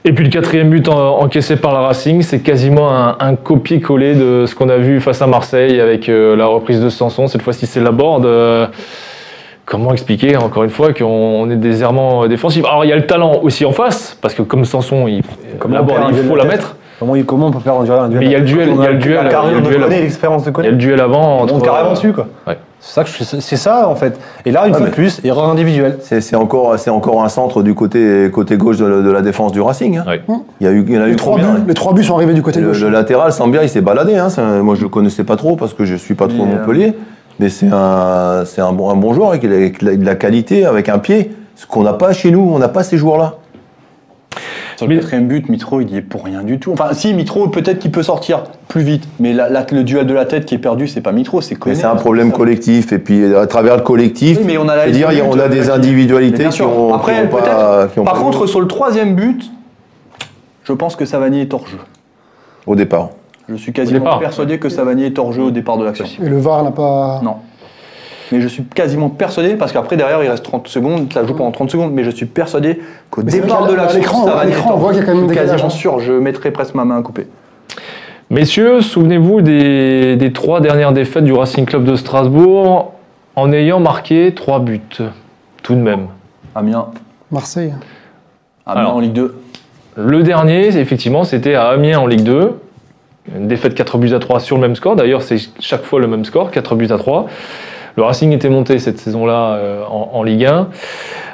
Et puis le quatrième but encaissé par la Racing, c'est quasiment un, copier-coller de ce qu'on a vu face à Marseille avec euh, la reprise de Sanson. Cette fois-ci, c'est la board. Euh, comment expliquer encore une fois qu'on est des errements défensifs Alors il y a le talent aussi en face, parce que comme Sanson, il, il faut la mettre. Comment, comment on peut faire un duel Mais il y a le duel, il y a le duel, l'expérience de Il y a le duel avant. On monte carrément dessus, quoi. C'est ça, c'est ça en fait. Et là, une fois de plus, erreur individuelle. C'est encore, c'est encore un centre du côté côté gauche de, la défense du Racing. Hein. Il y a eu, il y en a les eu trois buts, Les trois buts sont arrivés du côté gauche. Le, latéral, Sambia, il s'est baladé. Hein. Moi, je le connaissais pas trop parce que je suis pas trop Montpellier. Mais c'est un, c'est un bon, un bon joueur avec, de la qualité, avec un pied. Ce qu'on n'a pas chez nous, on n'a pas ces joueurs-là. Sur le quatrième but, Mitro, il y est pour rien du tout. Enfin, si, Mitro, peut-être qu'il peut sortir plus vite. Mais la- la- le duel de la tête qui est perdu, c'est pas Mitro, c'est Mais Koné. c'est un problème collectif. Et puis, à travers le collectif, Oui, mais on a dire, on a des individualités qui ont, Après, qui ont pas. peut-être. qui ont Par pas- contre, sur le troisième but, je pense que Savani est hors jeu. au départ. Je suis quasiment départ. persuadé que Savani est hors jeu au départ de l'action. Et le VAR n'a pas. Non. Mais je suis quasiment persuadé, parce qu'après derrière il reste 30 secondes, ça joue pendant 30 secondes, mais je suis persuadé qu'au départ de l'action, l'écran, à Savani est l'écran, on hors voit jeu. qu'il y a quand même Je suis un décalage, quasiment hein. sûr, je mettrai presque ma main à couper. Messieurs, souvenez-vous des, des trois dernières défaites du Racing Club de Strasbourg en ayant marqué trois buts, tout de même. Amiens, Marseille. Amiens Alors. en Ligue 2. Le dernier, effectivement, c'était à Amiens en Ligue 2. Une défaite 4 buts à 3 sur le même score. D'ailleurs, c'est chaque fois le même score, 4 buts à 3. Le Racing était monté cette saison-là euh, en, en Ligue 1.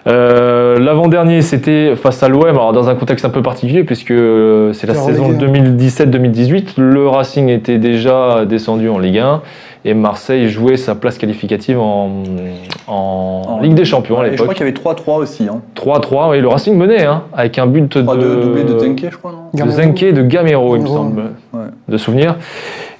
Euh, L'avant-dernier, c'était face à l'OM, alors dans un contexte un peu particulier, puisque euh, c'est la saison Ligue 2017-2018. Le Racing était déjà descendu en Ligue 1 et Marseille jouait sa place qualificative en, en Ligue des Champions à Et je crois l'époque. qu'il y avait 3-3 aussi. Hein. 3-3, et le Racing menait, hein, avec un but 3 de, de doublé de Zenke, je crois, non de Gamero. Zenke et de Gamero, il me semble, Ouais. de souvenir.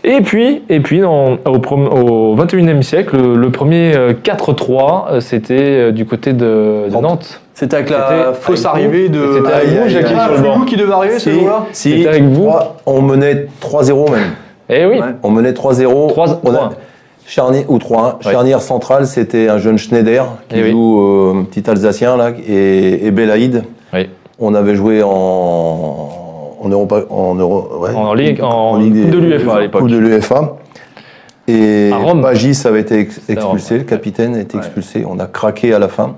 Et puis, et puis dans- au, prom- au 21e siècle, le, le premier euh, 4-3, euh, c'était euh, du côté de, de Nantes. C'était avec la fausse arrivée de. C'était avec Aïe, vous, Jackie, sur le Ah, banc. Qui devait arriver ce Si, C'était avec vous. on menait 3-0 même. Eh oui, Ouais. On menait 3-0. Trois- On a-. Charnier, ou 3 Ouais. Charnière centrale, c'était un jeune Schneider qui Eh oui. joue euh, petit Alsacien là, et, et Belaïd. Oui. On avait joué en, en Europa, en, Euro, ouais. En Ligue- en Ligue de l'UEFA à l'époque. De l'UEFA. Et. Bagis avait été ex- à Rome, expulsé, le capitaine a été expulsé. On a craqué à la fin.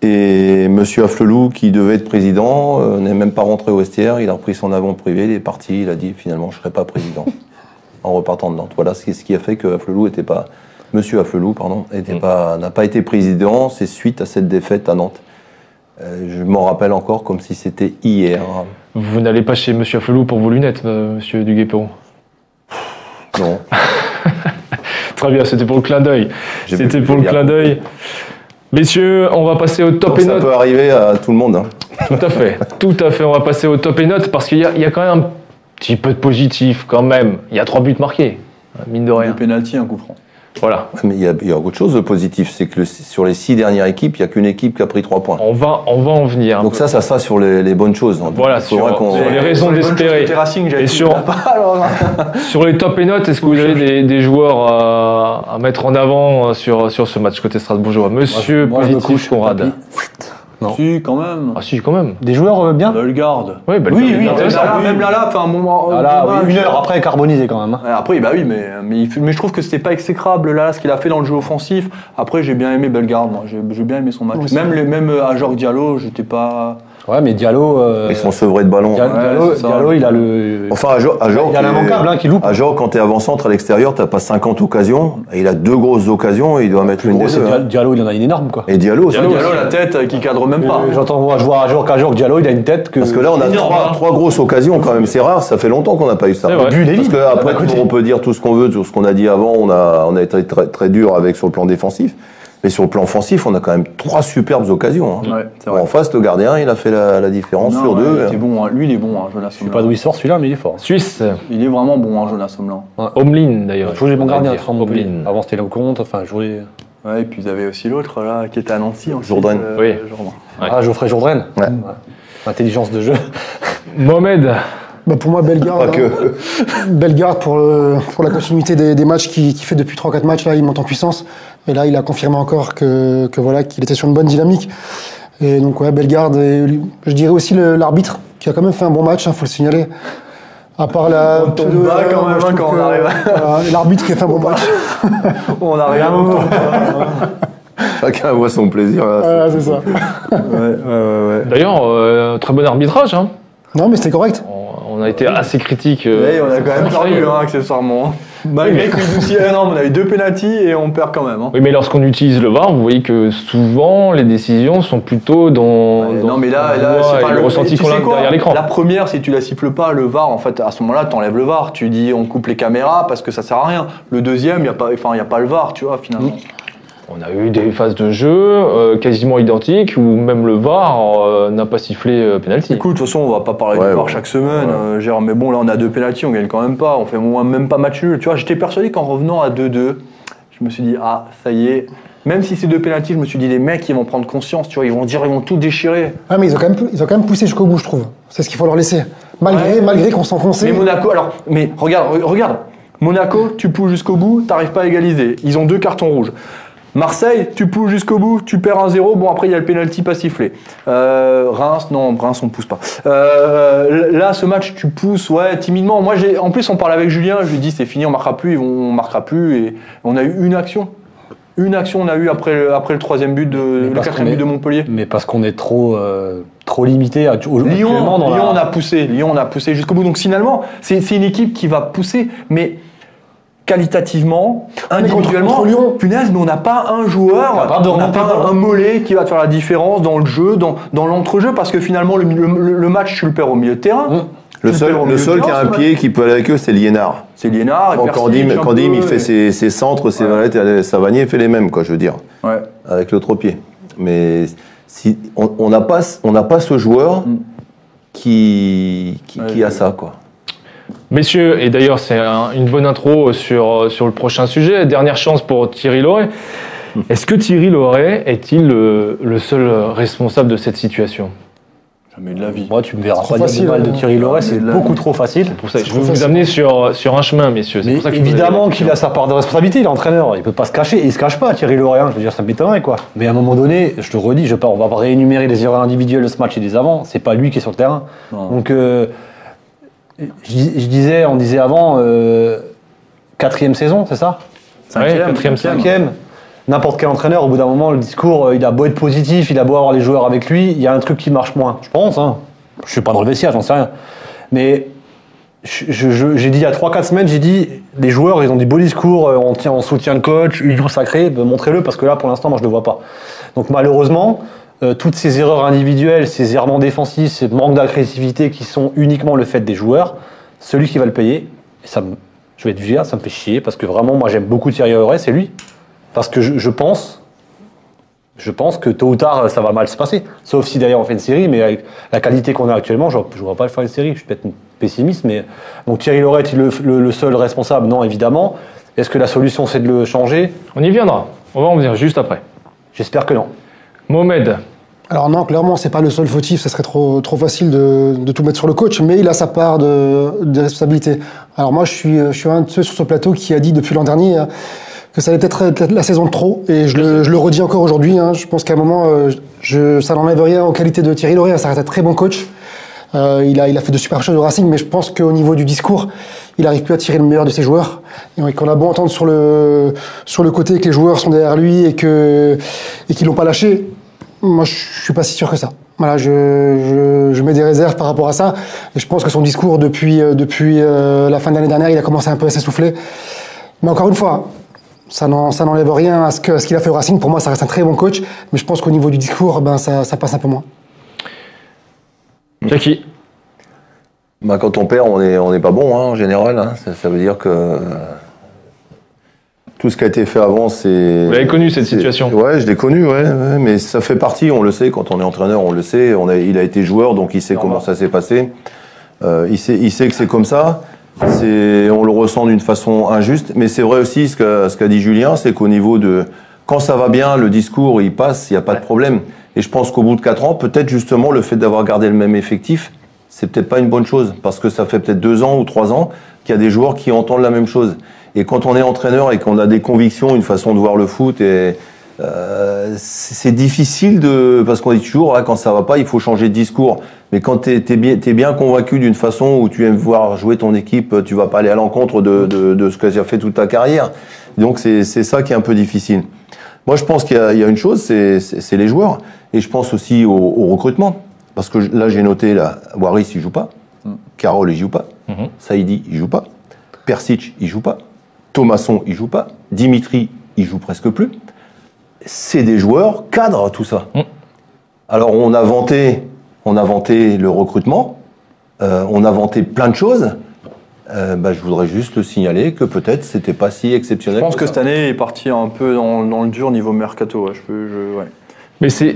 Et Monsieur Afflelou, qui devait être président, euh, n'est même pas rentré au vestiaire. Il a repris son avion privé, il est parti. Il a dit finalement, je ne serai pas président en repartant de Nantes. Voilà ce qui, a fait que Afflelou était pas, Monsieur Afflelou, pardon, était Mm. pas, n'a pas été président. C'est suite à cette défaite à Nantes. Euh, je m'en rappelle encore comme si c'était hier. vous n'allez pas chez Monsieur Felou pour vos lunettes, euh, Monsieur Duguay-Perron. Non. Très bien, c'était pour le clin d'œil. C'était pour le clin d'œil. Messieurs, on va passer au top Donc et ça notes. peut arriver à tout le monde. hein. Tout à fait, tout à fait. On va passer au top et notes parce qu'il y, y a quand même un petit peu de positif quand même. Il y a trois buts marqués, mine de Un rien. penalty, un coup franc. Voilà. Ouais, Mais il y, a, il y a autre chose de positif, c'est que le- sur les six dernières équipes, il n'y a qu'une équipe qui a pris trois points. On va, on va en venir. un Donc peu. ça, ça sera sur les, les bonnes choses. hein. Voilà, sur- sur les raisons d'espérer. Et sur- les top et notes, est-ce que vous avez des, des joueurs à, à mettre en avant euh, sur, sur ce match côté Strasbourgeois? Monsieur Moi, me Positif Conrad. Non. Si, quand même. Ah si, quand même. Des joueurs euh, bien Bellegarde. Oui, bah, Oui, le- oui, le- même là, même là, là, fait un moment. Ah là, oui, une heure après, carbonisé quand même. hein. Ouais, Après, bah oui, mais, mais, je trouve que c'était pas exécrable là, ce qu'il a fait dans le jeu offensif. Après, j'ai bien aimé Bellegarde, moi. J'ai bien aimé son match. Même, les, même euh, à Jorge Diallo, j'étais pas. Ouais, mais Diallo. euh, Ils sont sevrés de ballon. Diallo, Ouais, Diallo, c'est ça. Diallo, il a le. Enfin, à Jor, à Jor, il y a l'immanquable hein, qui loupe. à Jor, quand tu es avant-centre à l'extérieur, tu pas 50 occasions. Et il a deux grosses occasions et il doit mettre une des deux. Diallo, hein. Diallo, il en a une énorme quoi. Et Diallo, Diallo, aussi. Diallo, la tête euh, qui cadre même pas. J'entends voir joueur à jour qu'à jour Diallo, il a une tête que. Parce que là, on a trois, hein. trois grosses occasions quand même. C'est rare, ça fait longtemps qu'on n'a pas eu ça. Parce que après, on peut dire tout ce qu'on veut, tout ce qu'on a dit avant, on a, on a été très, très dur avec sur le plan défensif. Mais sur le plan offensif, on a quand même trois superbes occasions. hein. Ouais, Bon, en face, le gardien, il a fait la, la différence Non, sur ouais, deux. il était bon, hein. Lui, il est bon, hein, Jonas Je sais pas d'où il sort celui-là, mais il est fort. Suisse, Il est vraiment bon, hein, Jonas Somlan. Omlin d'ailleurs. Je jouais mon on va gardien dire. à Montpellier. Omlin. Avant c'était Lecomte, enfin jouais. Ouais, et puis vous avez aussi l'autre là, qui était à Nancy. ensuite, Jourdain. euh, Oui. Jourdain. Ouais. Ah, Geoffrey Jourdain. Ouais. Intelligence de jeu. Mohamed, Bah, pour moi, Bellegarde. Pas hein. que. Bellegarde pour, le- pour la continuité des, des matchs qu'il qui fait depuis 3-4 matchs, là, il monte en puissance. Et là, il a confirmé encore que, que voilà, qu'il était sur une bonne dynamique. Et donc, ouais, Bellegarde, et je dirais aussi l'arbitre, qui a quand même fait un bon match, il faut le signaler. À part la. On tombe bas quand moi, même, hein, quand on arrive. L'arbitre qui a fait un bon match. On arrive à un moment. Chacun voit son plaisir. là. Voilà, c'est ça. Ouais, ouais, ouais, ouais. d'ailleurs, euh, très bon arbitrage. hein. Non, mais c'était correct. On, on a été assez critique. euh, on a quand même perdu, hein, accessoirement. Malgré que nous énorme, on a eu deux pénalties et on perd quand même. hein. Oui, mais lorsqu'on utilise le VAR, vous voyez que souvent les décisions sont plutôt dans, Ouais, dans non mais là, là c'est pas le ressenti qu'on a quoi derrière l'écran. La première, si tu la siffles pas, le VAR, en fait, à ce moment-là, t'enlèves le VAR. Tu dis on coupe les caméras parce que ça sert à rien. Le deuxième, il y a pas, enfin, il y a pas le VAR, tu vois, finalement. On a eu des phases de jeu euh, quasiment identiques où même le VAR euh, n'a pas sifflé euh, penalty. Écoute, de toute façon, on va pas parler Ouais, du VAR ouais. chaque semaine, euh, Gérard, mais bon, là, on a deux pénaltys, on gagne quand même pas, on fait moins- même pas match nul. Tu vois, j'étais persuadé qu'en revenant à 2-2, je me suis dit, ah, ça y est. Même si c'est deux pénaltys, je me suis dit, les mecs, ils vont prendre conscience, tu vois, ils vont dire, ils vont tout déchirer. Ah, mais ils ont quand même, ils ont quand même poussé jusqu'au bout, je trouve. C'est ce qu'il faut leur laisser. Malgré, Ouais. malgré qu'on s'enfonçait. Mais Monaco, alors, mais regarde, re- regarde. Monaco, tu pousses jusqu'au bout, t'arrives pas à égaliser. Ils ont deux cartons rouges. Marseille, tu pousses jusqu'au bout, tu perds un 0 Bon, après, il y a le pénalty pas sifflé. Euh, Reims, non, Reims, on pousse pas. Euh, là, ce match, tu pousses, ouais, timidement. Moi, j'ai, en plus, on parle avec Julien, je lui dis, c'est fini, on marquera plus, on marquera plus. Et on a eu une action. Une action, on a eu après, le- après le troisième but, de, le quatrième but de Montpellier. Mais parce qu'on est trop, euh, trop limité à, au- Lyon, Lyon la- on a poussé, Lyon on a poussé jusqu'au bout. Donc finalement, c'est c'est une équipe qui va pousser, mais qualitativement, contre- individuellement, contre Lyon- punaise, mais on n'a pas un joueur, On n'a pas un, mollet qui va te faire la différence dans le jeu, dans, dans l'entrejeu, parce que finalement, le, le- le match, tu le perds au milieu de terrain. Mmh. Le seul, le qui a un pied qui peut aller avec eux, c'est Liénard. C'est Liénard, Persic, Candim, il fait et- ses, ses centres, ses Ouais. valettes, et Savanier fait les mêmes, quoi, je veux dire, Ouais. avec l'autre pied. Mais si, on on n'a pas, on n'a pas ce joueur Mm. qui, qui, Ouais, qui a ça, quoi. Messieurs, et d'ailleurs c'est un- une bonne intro sur, sur le prochain sujet, dernière chance pour Thierry Loret. Est-ce que Thierry Loret est-il le, le seul responsable de cette situation? Jamais de la vie. Moi, tu me verras pas dire facile, du mal de hein. Thierry Loret, c'est beaucoup trop facile. pour ça, Je veux vous facile. amener sur, sur un chemin, messieurs. C'est Mais pour ça que évidemment qu'il a sa part de responsabilité, il est entraîneur, il peut pas se cacher, il se cache pas, Thierry Loret, hein, je veux dire, ça m'étonnerait quoi. Mais à un moment donné, je te redis, je vais pas, on va pas réénumérer les erreurs individuelles de ce match et des avant, c'est pas lui qui est sur le terrain. Non. Donc, euh, je, dis- je disais, on disait avant, euh, quatrième saison, c'est ça? Ouais, quatrième, Cinquième. N'importe quel entraîneur, au bout d'un moment, le discours, euh, il a beau être positif, il a beau avoir les joueurs avec lui, il y a un truc qui marche moins. Je pense, hein. Je suis pas dans le vestiaire, j'en sais rien. Mais j'ai dit il y a 3-4 semaines, j'ai dit, les joueurs, ils ont des beaux discours, euh, on, tient, on soutient le coach, union sacré, ben, montrez-le, parce que là, pour l'instant, moi, je le vois pas. Donc malheureusement, euh, toutes ces erreurs individuelles, ces errements défensifs, ces manques d'agressivité qui sont uniquement le fait des joueurs, celui qui va le payer, et ça me, je vais être vulgaire, ça me fait chier, parce que vraiment, moi, j'aime beaucoup Thierry Henry, c'est lui. Parce que je, je pense, je pense que tôt ou tard, ça va mal se passer. Sauf si d'ailleurs on fait une série, mais avec la qualité qu'on a actuellement, je ne vois pas le faire une série. Je suis peut-être pessimiste, mais donc Thierry Loret est le, le- le seul responsable Non, évidemment. Est-ce que la solution c'est de le changer? On y viendra. On va en venir juste après. J'espère que non. Mohamed, Alors non, clairement, c'est pas le seul fautif, ça serait trop, trop facile de, de tout mettre sur le coach, mais il a sa part de, de responsabilité. Alors moi, je suis, je suis un de ceux sur ce plateau qui a dit depuis l'an dernier hein, que ça allait peut-être être la saison de trop, et je, le, je le redis encore aujourd'hui. hein. je pense qu'à un moment, euh, je, ça n'enlève rien aux qualités de Thierry Lauré, ça reste un très bon coach. Euh, il, a, il a fait de super choses au Racing, mais je pense qu'au niveau du discours, il n'arrive plus à tirer le meilleur de ses joueurs. Et qu'on a beau entendre sur le, sur le côté que les joueurs sont derrière lui et que et qu'ils l'ont pas lâché, moi je suis pas si sûr que ça. Voilà, je, je, je mets des réserves par rapport à ça. Et je pense que son discours depuis, euh, depuis euh, la fin de l'année dernière, il a commencé un peu à s'essouffler. Mais encore une fois, ça n'en- ça n'enlève rien à ce que- ce qu'il a fait au Racing. Pour moi, ça reste un très bon coach. Mais je pense qu'au niveau du discours, ben, ça, ça passe un peu moins. Jackie. Bah, quand on perd, on n'est on n'est pas bon hein, en général. hein. Ça, ça veut dire que euh, tout ce qui a été fait avant, c'est. Vous l'avez connu, cette situation? Ouais, je l'ai connu, ouais, ouais, mais ça fait partie, on le sait, quand on est entraîneur, on le sait. On a, il a été joueur, donc il sait comment ça s'est passé. Euh, il, sait, il sait que c'est comme ça. C'est, on le ressent d'une façon injuste, mais c'est vrai aussi ce qu'a ce qu'a dit Julien, c'est qu'au niveau de quand ça va bien, le discours il passe, il n'y a pas de problème. Et je pense qu'au bout de quatre ans, peut-être justement le fait d'avoir gardé le même effectif, c'est peut-être pas une bonne chose parce que ça fait peut-être deux ans ou trois ans qu'il y a des joueurs qui entendent la même chose. Et quand on est entraîneur et qu'on a des convictions, une façon de voir le foot, et euh, c'est difficile de parce qu'on dit toujours ah, quand ça va pas, il faut changer de discours. Mais quand tu es, bien, t'es bien convaincu d'une façon où tu aimes voir jouer ton équipe, tu vas pas aller à l'encontre de, de, de ce que tu as fait toute ta carrière. Donc c'est ça qui est un peu difficile. Moi, je pense qu'il y, a- il y a une chose, c'est- les joueurs. Et je pense aussi au, au recrutement. Parce que je- là, j'ai noté, là, Waris, il joue pas. Carole, il joue pas. Mhm. Saïdi, il joue pas. Persic, il joue pas. Thomasson, il joue pas. Dimitri, il joue presque plus. C'est des joueurs cadres, tout ça. Mm. Alors, on a vanté, on a vanté le recrutement. euh, on a vanté plein de choses. euh, bah, je voudrais juste signaler que peut-être c'était pas si exceptionnel. Je pense que, cette année est parti un peu dans, dans le dur niveau mercato. ouais. Je peux, je, ouais. Mais c'est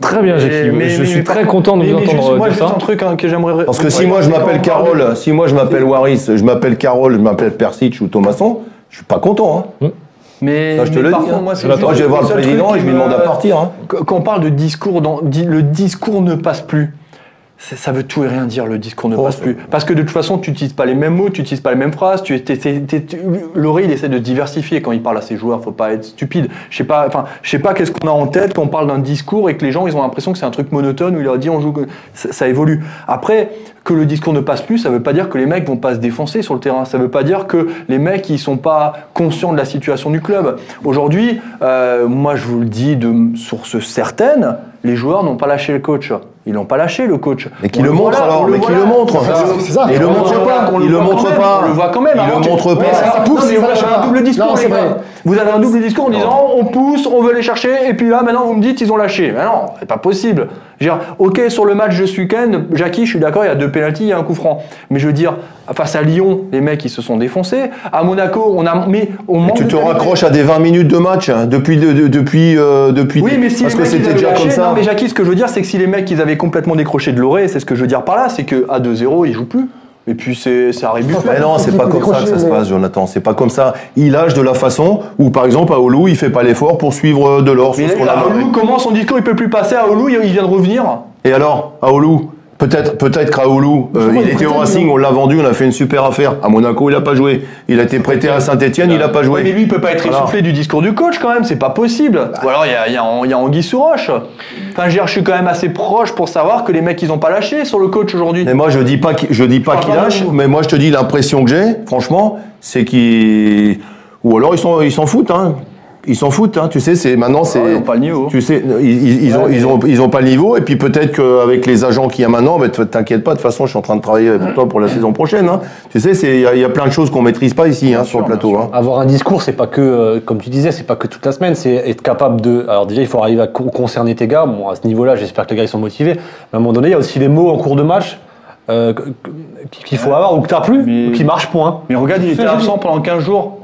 très bien, Jackie. Mais- je mais- suis mais très par- content de mais- vous mais entendre juste, moi, dire juste ça. un truc hein, que j'aimerais. Parce que si moi je m'appelle Carole, si moi je m'appelle Waris, je m'appelle Carole, je m'appelle Persic ou Thomasson, je suis pas content. Hein. Mais, Ça, je te mais le par dis, contre, hein. moi, c'est Moi, juste je vais voir le président et je lui demande à partir. Hein. Quand on parle de discours, dans, le discours ne passe plus. Ça veut tout et rien dire, le discours ne Oh, passe plus. Parce que de toute façon, tu n'utilises pas les mêmes mots, tu n'utilises pas les mêmes phrases. Tu, Loré, il essaie de diversifier quand il parle à ses joueurs. faut pas être stupide. Je sais pas, enfin, je sais pas qu'est-ce qu'on a en tête quand on parle d'un discours et que les gens, ils ont l'impression que c'est un truc monotone où il leur dit on joue. ça évolue. Après, que le discours ne passe plus, ça veut pas dire que les mecs vont pas se défoncer sur le terrain. Ça veut pas dire que les mecs, ils sont pas conscients de la situation du club. Aujourd'hui, euh, moi, je vous le dis de sources certaines, les joueurs n'ont pas lâché le coach. Ils n'ont pas lâché le coach. Mais qui le montre alors, mais qui le montre. Il le On montre pas. Il le montre pas. On le voit quand même. Il le tu- montre pas. vous avez un double discours, les gars. Vous avez un double discours en disant on pousse, on veut les chercher, et puis là maintenant vous me dites ils ont lâché. Mais non, c'est pas possible. Je veux dire, ok, sur le match de ce week-end, Jackie, je suis d'accord, il y a deux pénalties, il y a un coup franc. Mais je veux dire, face à Lyon, les mecs ils se sont défoncés. À Monaco, on a mais on manque Tu te raccroches à des 20 minutes de match hein, depuis de- de- depuis euh, depuis Oui, mais si parce les que c'était déjà lâché- comme ça. Non, mais Jackie, ce que je veux dire, c'est que si les mecs ils avaient complètement décroché de l'orée, c'est ce que je veux dire par là, c'est que à 2-0, ils jouent plus. Et puis c'est buffet. Mais non, c'est pas comme ça que ça se passe, Jonathan. C'est pas comme ça. Il lâche de la façon où, par exemple, à Oulu, il fait pas l'effort pour suivre euh, Delors. Mais sur ce qu'on a- à Oulu, comment son discours il peut plus passer? À Oulu, il vient de revenir. Et alors, à Oulu Peut-être, peut-être qu'à Oulu, euh, il qu'il était au Racing, on l'a vendu, on a fait une super affaire. À Monaco, il a pas joué. Il a été prêté à Saint-Etienne, il a pas joué. mais lui, il peut pas être essoufflé du discours du coach quand même, c'est pas possible. Ou alors il y a, il y, a, il y a Anguille sous roche. Enfin, je veux dire, je suis quand même assez proche pour savoir que les mecs, ils ont pas lâché sur le coach aujourd'hui. Mais moi, je dis pas, qu'il- je dis pas Ah, qu'il lâche, mais moi, je te dis l'impression que j'ai, franchement, c'est qu'ils, ou alors ils sont, ils s'en foutent, hein. Ils s'en foutent, hein. Tu sais, c'est maintenant, c'est. ils ont pas le niveau. Tu sais, ils, ils- ils ont, ils ont, ils ont pas le niveau, et puis peut-être qu'avec les agents qu'il y a maintenant, t- t'inquiète pas, de toute façon, je suis en train de travailler pour toi pour la saison prochaine, hein. Tu sais, c'est, il y, a- il y a plein de choses qu'on maîtrise pas ici, hein, sur le plateau, hein. Avoir un discours, c'est pas que, euh, comme tu disais, c'est pas que toute la semaine, c'est être capable de. Alors déjà, il faut arriver à co- concerner tes gars. Bon, à ce niveau-là, j'espère que les gars ils sont motivés. Mais à un moment donné, il y a aussi les mots en cours de match euh, qu'il faut avoir ou que t'as plus, Mais- ou qui marchent point. Mais regarde, il était absent pendant 15 jours.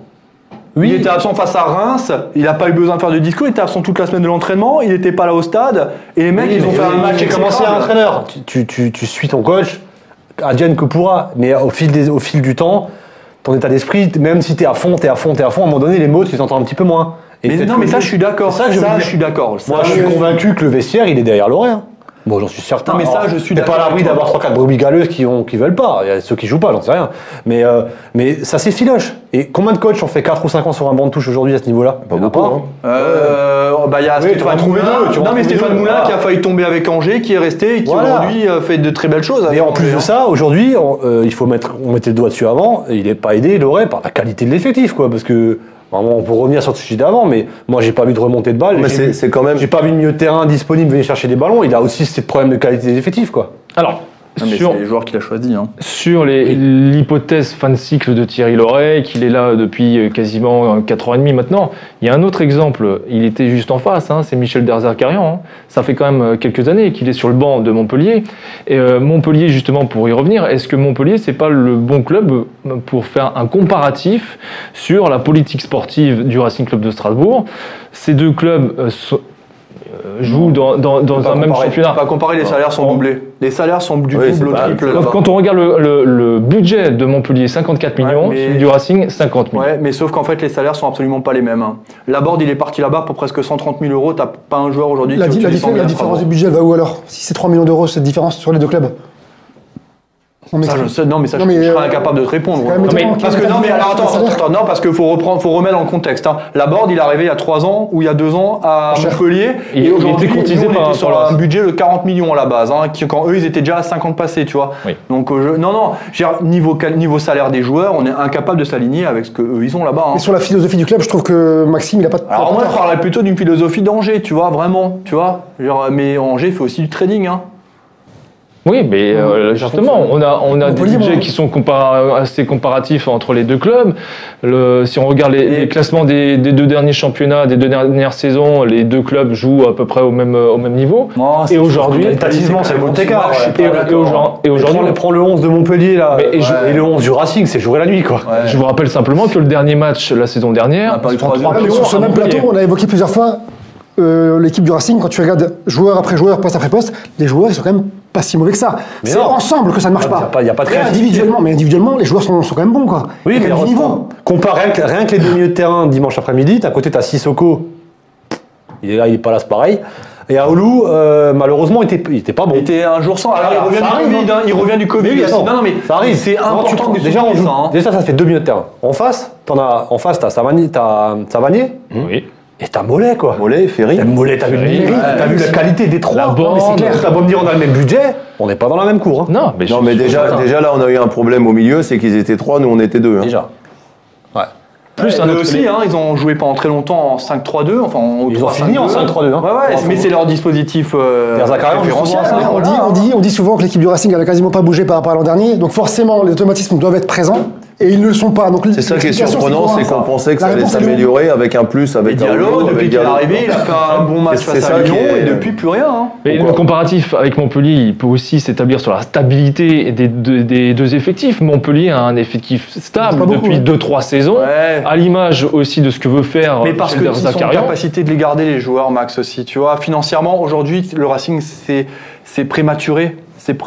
Oui. Il était absent face à Reims, il n'a pas eu besoin de faire de discours, il était absent toute la semaine de l'entraînement, il n'était pas là au stade, et les mecs, ils ont fait un match Et comme ancien exécrable. entraîneur, tu, tu, tu, tu suis ton coach, advienne que pourra. Mais au fil, des, au fil du temps, ton état d'esprit, même si t'es à fond, t'es à fond, t'es à fond, à un moment donné, les mots, tu les entends un petit peu moins. Et Mais non, mais ça, je suis d'accord. Ça je suis d'accord. Moi, je suis convaincu que le vestiaire, il est derrière l'Orient. Bon, j'en suis certain. Non, mais ça, je suis pas à l'abri d'avoir 3-4 brebis galeuses qui, ont, qui veulent pas. Il y a ceux qui jouent pas, j'en sais rien. Mais, euh, mais ça, c'est filoche. Et combien de coachs ont fait 4 ou 5 ans sur un banc de touche aujourd'hui à ce niveau-là? Pas beaucoup, hein. Euh, bah, il y a Oui, Stéphane trouver Moulin. non, mais Stéphane deux, Moulin qui a failli tomber avec Angers, qui est resté et qui Voilà. aujourd'hui euh, fait de très belles choses. Et en plus de hein. ça, aujourd'hui, on, euh, il faut mettre, on mettait le doigt dessus avant, et il n'est pas aidé, il aurait, par la qualité de l'effectif, quoi, parce que, vraiment, on peut revenir sur ce sujet d'avant, mais moi, j'ai pas vu de remontée de balle. Mais c'est, quand même. J'ai pas vu de milieu de terrain disponible venir chercher des ballons. Il a aussi ces problèmes de qualité des effectifs, quoi. Alors, Non, mais sur, c'est les joueurs qu'il a choisis. Hein. sur l'hypothèse fin de cycle de Thierry Loret, qu'il est là depuis euh, quasiment 4 ans et demi maintenant, il y a un autre exemple, il était juste en face, hein, c'est Michel Derzakarian. Hein. Ça fait quand même euh, quelques années qu'il est sur le banc de Montpellier. Et euh, Montpellier, justement, pour y revenir, est-ce que Montpellier, c'est pas le bon club euh, pour faire un comparatif sur la politique sportive du Racing Club de Strasbourg? Ces deux clubs euh, euh, jouent dans, dans- un même comparer, championnat. Pas comparer, les salaires sont doublés. Les salaires sont du Oui, double triple. Quand, on regarde le, le- le budget de Montpellier, 54 millions, mais- celui du Racing, 50 millions. Ouais, mais sauf qu'en fait, les salaires sont absolument pas les mêmes. Hein. Laborde, il est parti là-bas pour presque 130 000 euros. T'as pas un joueur aujourd'hui La, qui la au-dessus des diffé- 100 000 la à différence du budget, elle va où alors? Si c'est 3 millions d'euros, cette différence sur les deux clubs? On Ça, je sais, non, mais ça, Non, je, mais, je serais euh, incapable de te répondre. c'est quand même Non, mais- parce que non, mais alors attends, attends, non, parce qu'il faut reprendre, faut remettre dans le contexte. Hein. Laborde, il est arrivé il y a 3 ans ou il y a 2 ans à. Montpellier. Il- et il aujourd'hui, était par- était sur par le un budget de 40 millions à la base, hein, qui- quand eux, ils étaient déjà à 50 passés, tu vois. Oui. Donc, euh, je- non, non, niveau, niveau salaire des joueurs, on est incapable de s'aligner avec ce qu'eux, ils ont là-bas. hein. Et sur la philosophie du club, je trouve que Maxime, il a pas de. Alors moi, je parlerais plutôt d'une philosophie d'Angers, tu vois, vraiment, tu vois. Genre, mais Angers fait aussi du trading, hein. Oui, mais euh, justement, on a, on a des budgets qui sont compara- assez comparatifs entre les deux clubs. Le, si on regarde les, les classements des, des deux derniers championnats, des deux dernières saisons, les deux clubs jouent à peu près au même, au même niveau. Non, et aujourd'hui, qualitativement, c'est bon écart. et, aujourd'hui, et aujourd'hui, Prends, prends le 11 de Montpellier là, Mais- et le 11 du Racing, c'est jour et la nuit quoi. Ouais. je vous rappelle simplement que le dernier match la saison On dernière, prend zéro. Ouais, mais pions sur ce même plateau, on a évoqué plusieurs fois euh, l'équipe du Racing. Quand tu regardes joueur après joueur, poste après poste, les joueurs, ils sont quand même pas si mauvais que ça. Mais C'est ensemble que ça ne marche pas. pas- il y a pas de créativité. individuellement, mais individuellement, les joueurs sont, sont quand même bons, quoi. Oui, mais niveau. Compare rien que, rien que les deux milieux de terrain dimanche après-midi, d'un côté t'as Sissoko, il est là, il est pas là, c'est pareil. Et Aoulou, euh, malheureusement, il était, il était pas bon. Il était un jour sans. Alors, il revient ça du arrive, Covid. hein. hein, Il revient du Covid. Non, non, mais ça arrive. C'est tu important que déjà, on joue- ça. hein. déjà, ça fait deux milieux de terrain. En face, t'en as, en face, t'as Savanier, Oui. Et t'as Mollet, quoi. Mollet, Ferry. T'as Mollet, t'as vu, mérite, ouais, t'as vu la qualité des trois. La mais c'est clair. T'as beau me dire, on a le même budget, on n'est pas dans la même cour. hein. Non, mais, Non, je mais déjà, déjà là, on a eu un problème au milieu, c'est qu'ils étaient trois, nous on était deux. hein. Déjà. Ouais. plus Ouais, un eux autre aussi, hein, ils ont joué pendant très longtemps en 5-3-2, enfin en Ils ont 3-5-2. fini en 5-3-2, hein. Ouais, ouais, mais c'est leur dispositif euh, référentiel. hein, On dit, on, dit, on dit souvent que l'équipe du Racing elle a quasiment pas bougé par rapport à l'an dernier, donc forcément les automatismes doivent être présents et ils ne le sont pas. Donc C'est ça qui est surprenant, c'est qu'on pensait que ça allait s'améliorer avec un plus, Et avec Diallo, Aoulou, depuis qu'il est Diallo. arrivé, il a fait un bon match face à Lyon est- et depuis plus rien. hein. Mais Pourquoi le comparatif avec Montpellier, il peut aussi s'établir sur la stabilité des deux, des deux effectifs. Montpellier a un effectif stable depuis hein. 2-3 saisons, Ouais. à l'image aussi de ce que veut faire Mais parce que sont en capacité de les garder les joueurs, Max aussi. Tu vois, financièrement, aujourd'hui, le Racing c'est c'est prématuré.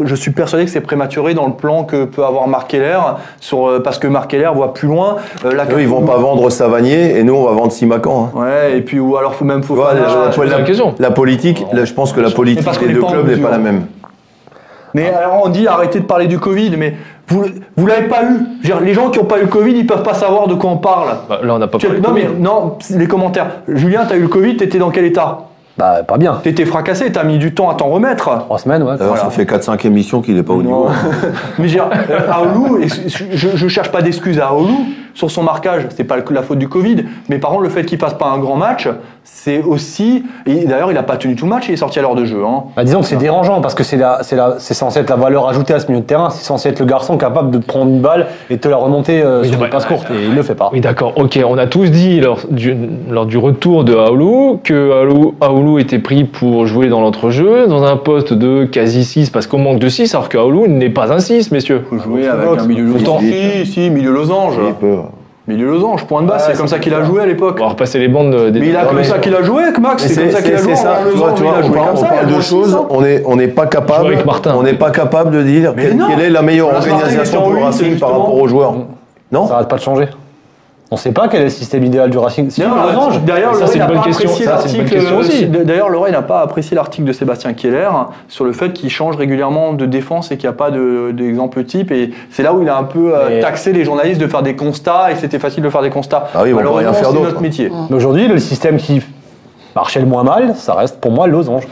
Je suis persuadé que c'est prématuré dans le plan que peut avoir Marc Keller, sur, euh, parce que Marc Keller voit plus loin. Euh, là, Eux, ils vont pas vendre Savanier et nous, on va vendre Simacan. hein. Ouais, et puis ou alors faut même faut Tu vois, la, la- la question. la politique, là, je pense que la politique des deux clubs n'est pas la même. Mais alors on dit arrêtez de parler du Covid, mais vous vous l'avez pas eu. Dire, les gens qui ont pas eu le Covid, ils peuvent pas savoir de quoi on parle. Bah, là, on n'a pas Tu- parlé non mais non, les commentaires. Julien, t'as eu le Covid, t'étais dans quel état? Bah, pas bien. T'étais fracassé, t'as mis du temps à t'en remettre. Trois semaines, ouais. Alors, ça fait 4-5 émissions qu'il n'est pas au niveau. Non. mais je veux dire, euh, Aoulou, et je, je cherche pas d'excuses à Aoulou sur son marquage, c'est pas la faute du Covid, mais par contre le fait qu'il passe pas un grand match, c'est aussi. Et d'ailleurs, il a pas tenu tout le match, il est sorti à l'heure de jeu. Hein. Bah, disons que c'est dérangeant parce que c'est censé être la valeur ajoutée à ce milieu de terrain. C'est censé être le garçon capable de prendre une balle et de te la remonter euh, sur une passe courte. Et il le fait pas. Oui, d'accord. Ok, on a tous dit lors du, lors du retour de Aoulou que Aoulou, Aoulou était pris pour jouer dans l'entrejeu, dans un poste de quasi 6, parce qu'on manque de 6, alors qu'Aoulou n'est pas un 6, messieurs. Faut jouer Ah, avec un milieu losange. Si, si, milieu losange. Il peut. Milieu losange, point de base, c'est comme ça qu'il a joué à l'époque. On va repasser les bandes de- des Mais il a comme mais- ça qu'il a joué, Max. Mais C'est comme ça qu'il a joué. c'est ça, en tu vois, tu il on parle, on parle il de choses, on n'est on n'est pas capable, avec on n'est pas capable de dire Mais quelle, est la meilleure il organisation pour Racing par rapport aux joueurs. Non Ça arrête pas de changer. On sait pas quel est le système idéal du Racing. Si, Non, le losange. D'ailleurs, Ça, Laurent c'est une n'a bonne pas question. apprécié l'article. question aussi. D'ailleurs, Laurent n'a pas apprécié l'article de Sébastien Keller sur le fait qu'il change régulièrement de défense et qu'il n'y a pas de- d'exemple type. Et c'est là où il a un peu euh, Mais- taxé les journalistes de faire des constats et que c'était facile de faire des constats. Ah oui, on peut rien Malheureusement, faire c'est d'autre. notre métier. Mais aujourd'hui, le système qui marchait le moins mal, ça reste pour moi le losange.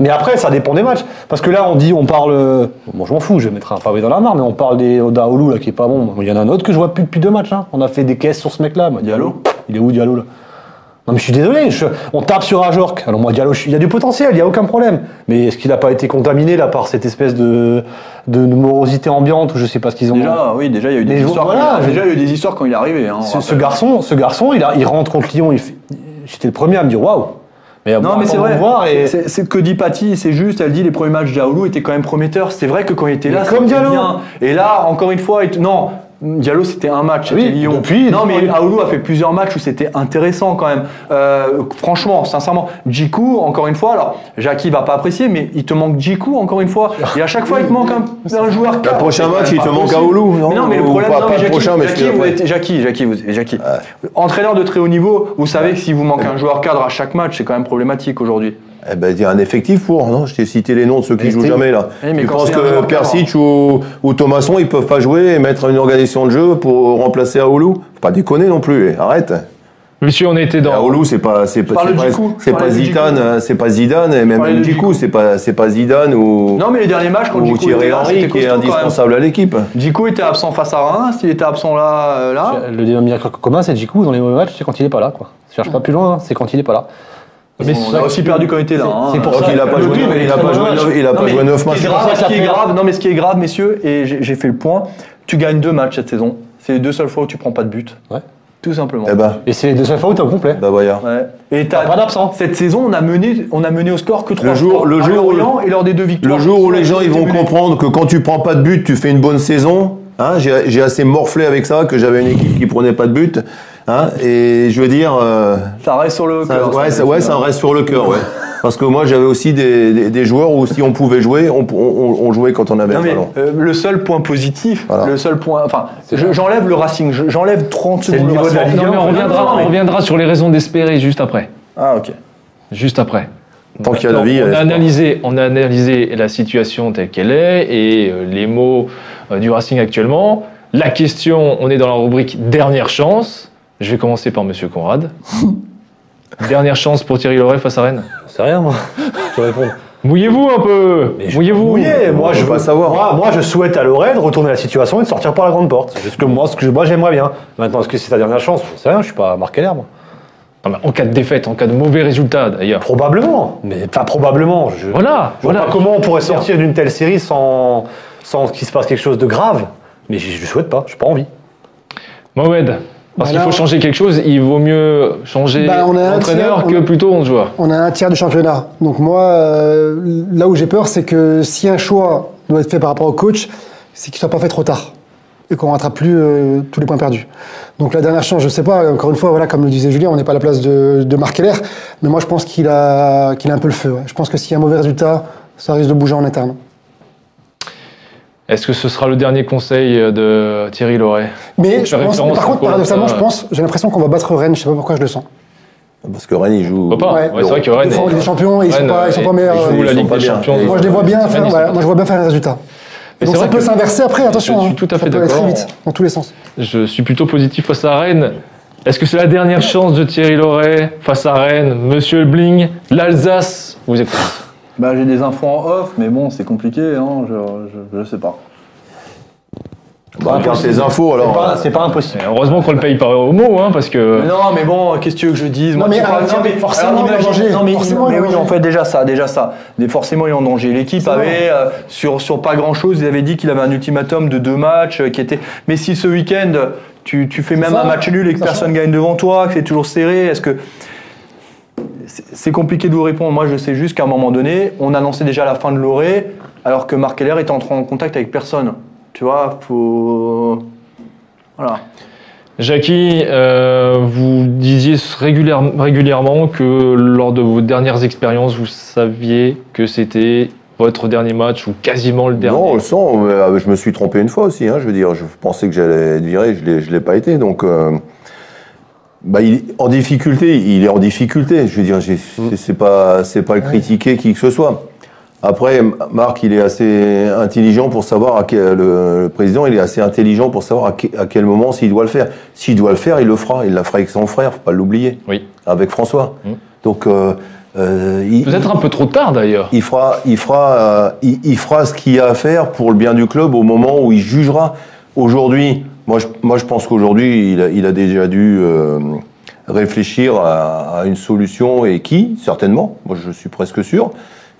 Mais après, ça dépend des matchs. Parce que là, on dit, on parle. Bon, je m'en fous, je vais mettre un pavé dans la mare, mais on parle des d'Aoulou là qui est pas bon. Il y en a un autre que je vois plus depuis deux matchs. hein. On a fait des caisses sur ce mec-là. Diallo Il est où Diallo là? Non mais je suis désolé, je- on tape sur Ajorc. Alors moi Diallo, je il y a du potentiel, il y a aucun problème. Mais est-ce qu'il n'a pas été contaminé là par cette espèce de, de morosité ambiante ou je sais pas ce qu'ils ont Déjà, oui, déjà, il y a eu des Mais histoires. voilà, quand déjà, il y a eu des histoires quand il est arrivé. hein, ce, garçon, ce garçon, il, a, il rentre contre Lyon. il fait- J'étais le premier à me dire waouh. Mais Non, mais c'est vrai. de Voir et... C'est c'est ce que dit Patty, c'est juste. Elle dit les premiers matchs d'Aoulou étaient quand même prometteurs. C'est vrai que quand il était là, Mais comme bien. Et là, encore une fois, il non. Diallo, c'était un match, Oui, Lyon. depuis, non, mais Aoulou a fait plusieurs matchs où c'était intéressant quand même. Euh, franchement, sincèrement, Djikou, encore une fois, alors Jackie va pas apprécier, mais il te manque Djikou, encore une fois. Et à chaque fois, il te manque un, un joueur. Le prochain match, il te manque. Aoulou, non Mais non, mais le problème, pas- non, mais Jackie, prochain, mais Jackie, vous êtes- Jackie, Jackie, vous, Jackie. entraîneur de très haut niveau, vous savez que si vous manque un joueur cadre à chaque match, c'est quand même problématique aujourd'hui. Eh ben, il y a un effectif pour, non Je t'ai cité les noms de ceux qui jouent jamais là. Oui, mais tu penses que Persic ou, ou Thomasson, ils peuvent pas jouer et mettre une organisation de jeu pour remplacer Aoulou? Faut pas déconner non plus, eh, arrête. Messieurs, on été dans. Aoulou, c'est pas, c'est pas, c'est Zidane, hein, c'est pas Zidane et même Djikou, c'est pas, c'est pas Zidane ou, Non, mais les derniers matchs, quand ou Djikou était Thierry Henry qui est indispensable à l'équipe. Djikou était absent face à Reims, il était absent là, euh, là. Le dénominateur commun, c'est Djikou dans les mauvais matchs, c'est quand il est pas là. Quoi. Je cherche pas plus loin, hein, c'est quand il est pas là. Mais on a aussi perdu quand il était là. C'est hein. pour ça qu'il n'a pas joué. Il n'a pas joué. Il a pas joué 9 matchs. Ce qui est grave, non mais ce qui est grave, messieurs, et j'ai fait le point. Tu gagnes deux matchs cette saison. C'est les deux seules fois où tu prends pas de but. Ouais. Tout simplement. Eh ben. Et c'est les deux seules fois où tu es au complet. Bah voyons. Ouais. Et t'as pas d'absent. Cette saison, on a mené, on a mené au score que trois. Le jour, le jour où, et lors des deux victoires. Le jour où les gens ils vont comprendre que quand tu prends pas de but, tu fais une bonne saison. Hein, j'ai assez morflé avec ça que j'avais une équipe qui prenait pas de but. Hein, et je veux dire. Euh, ça reste sur le cœur. Ouais, ça, ouais, ça reste sur le cœur. Ouais. Parce que moi, j'avais aussi des, des, joueurs où si on pouvait jouer, on, on, on jouait quand on avait non, le ballon. Euh, le seul point positif, le seul point, enfin, j'enlève le Racing, j'enlève 30 secondes le de la Ligue on reviendra, on reviendra sur les raisons d'espérer juste après. Ah ok. Juste après. Tant qu'il y a la vie. On a, analysé, on a analysé la situation telle qu'elle est et euh, les mots euh, du Racing actuellement. La question, on est dans la rubrique dernière chance. Je vais commencer par Monsieur Conrad. dernière chance pour Thierry Loret face à Rennes C'est rien, moi. Je réponds. Mouillez-vous un peu Mouillez-vous Moi, je veux savoir. Moi, je souhaite à Lorraine retourner la situation et de sortir par la grande porte. C'est ce que moi, ce que moi j'aimerais bien. Maintenant, est-ce que c'est ta dernière chance? Je sais rien, je suis pas marqué l'air, moi. en cas de défaite, en cas de mauvais résultat d'ailleurs. Probablement, mais pas probablement. Je, voilà. Je voilà. comment on pourrait sortir d'une telle série sans, sans qu'il se passe quelque chose de grave. Mais je ne souhaite pas, je n'ai pas envie. Mohamed, parce qu'il faut changer quelque chose, il vaut mieux changer bah, d'entraîneur que plutôt 11 joueurs. On a un tiers du championnat. Donc moi, euh, là où j'ai peur, c'est que si un choix doit être fait par rapport au coach, c'est qu'il ne soit pas fait trop tard et qu'on ne rattrape plus euh, tous les points perdus. Donc la dernière chance, je ne sais pas, encore une fois, voilà, comme le disait Julien, on n'est pas à la place de, de Marc Keller, mais moi je pense qu'il a, qu'il a un peu le feu. Je pense que s'il y a un mauvais résultat, ça risque de bouger en interne. Est-ce que ce sera le dernier conseil de Thierry Loret Mais je pense, par contre, paradoxalement, je pense, j'ai l'impression qu'on va battre Rennes. Je ne sais pas pourquoi je le sens. Parce que Rennes, ils jouent. Pas. Ouais. c'est vrai que Rennes. Ils font des champions, ils ne sont pas, ils sont pas meilleurs. Ils jouent la Ligue des Champions. Moi, je les vois bien faire. Moi, je vois bien faire un résultat. Donc ça peut s'inverser après, attention. Je suis hein. tout à fait d'accord. très vite, dans tous les sens. Je suis plutôt positif face à Rennes. Est-ce que c'est la dernière chance de Thierry Loret face à Rennes? Monsieur Bling, l'Alsace Vous écoutez bah, J'ai des infos en off, mais bon, c'est compliqué, hein, je ne sais pas. Bah, ces infos alors. C'est pas, impossible. heureusement qu'on le paye par au mot, hein, parce que. non, mais bon, qu'est-ce que tu veux que je dise? Non, mais, forcément, il est en danger. Non, mais, forcément, mais oui, en fait, déjà ça, déjà ça. Mais forcément, il est en danger. L'équipe avait, euh, sur, sur pas grand chose, il avait dit qu'il avait un ultimatum de deux matchs euh, qui était. Mais si ce week-end, tu, tu fais même un match nul et que personne gagne devant toi, que c'est toujours serré, est-ce que. C'est compliqué de vous répondre. Moi, je sais juste qu'à un moment donné, on annonçait déjà la fin de l'orée, alors que Marc Keller était entré en contact avec personne. Tu vois, faut. Voilà. Jackie, euh, vous disiez régulièrement que lors de vos dernières expériences, vous saviez que c'était votre dernier match ou quasiment le dernier. Non. Euh, je me suis trompé une fois aussi. Hein, je veux dire, je pensais que j'allais être viré, je ne l'ai pas été. Donc, euh, bah, il, en difficulté, il est en difficulté. Je veux dire, mm. c'est pas, c'est pas le critiquer qui que ce soit. Après, Marc, il est assez intelligent pour savoir, à quel, le, président, il est assez intelligent pour savoir à, quel moment s'il doit le faire. S'il doit le faire, il le fera. Il l'a fera avec son frère, faut pas l'oublier. Oui. Avec François. Mmh. Donc, euh, euh, il, peut-être un peu trop tard d'ailleurs. Il fera, il fera, euh, il, fera ce qu'il y a à faire pour le bien du club au moment où il jugera. Aujourd'hui, moi, je, moi, je pense qu'aujourd'hui, il, a déjà dû euh, réfléchir à, une solution et qui, certainement. Moi, je suis presque sûr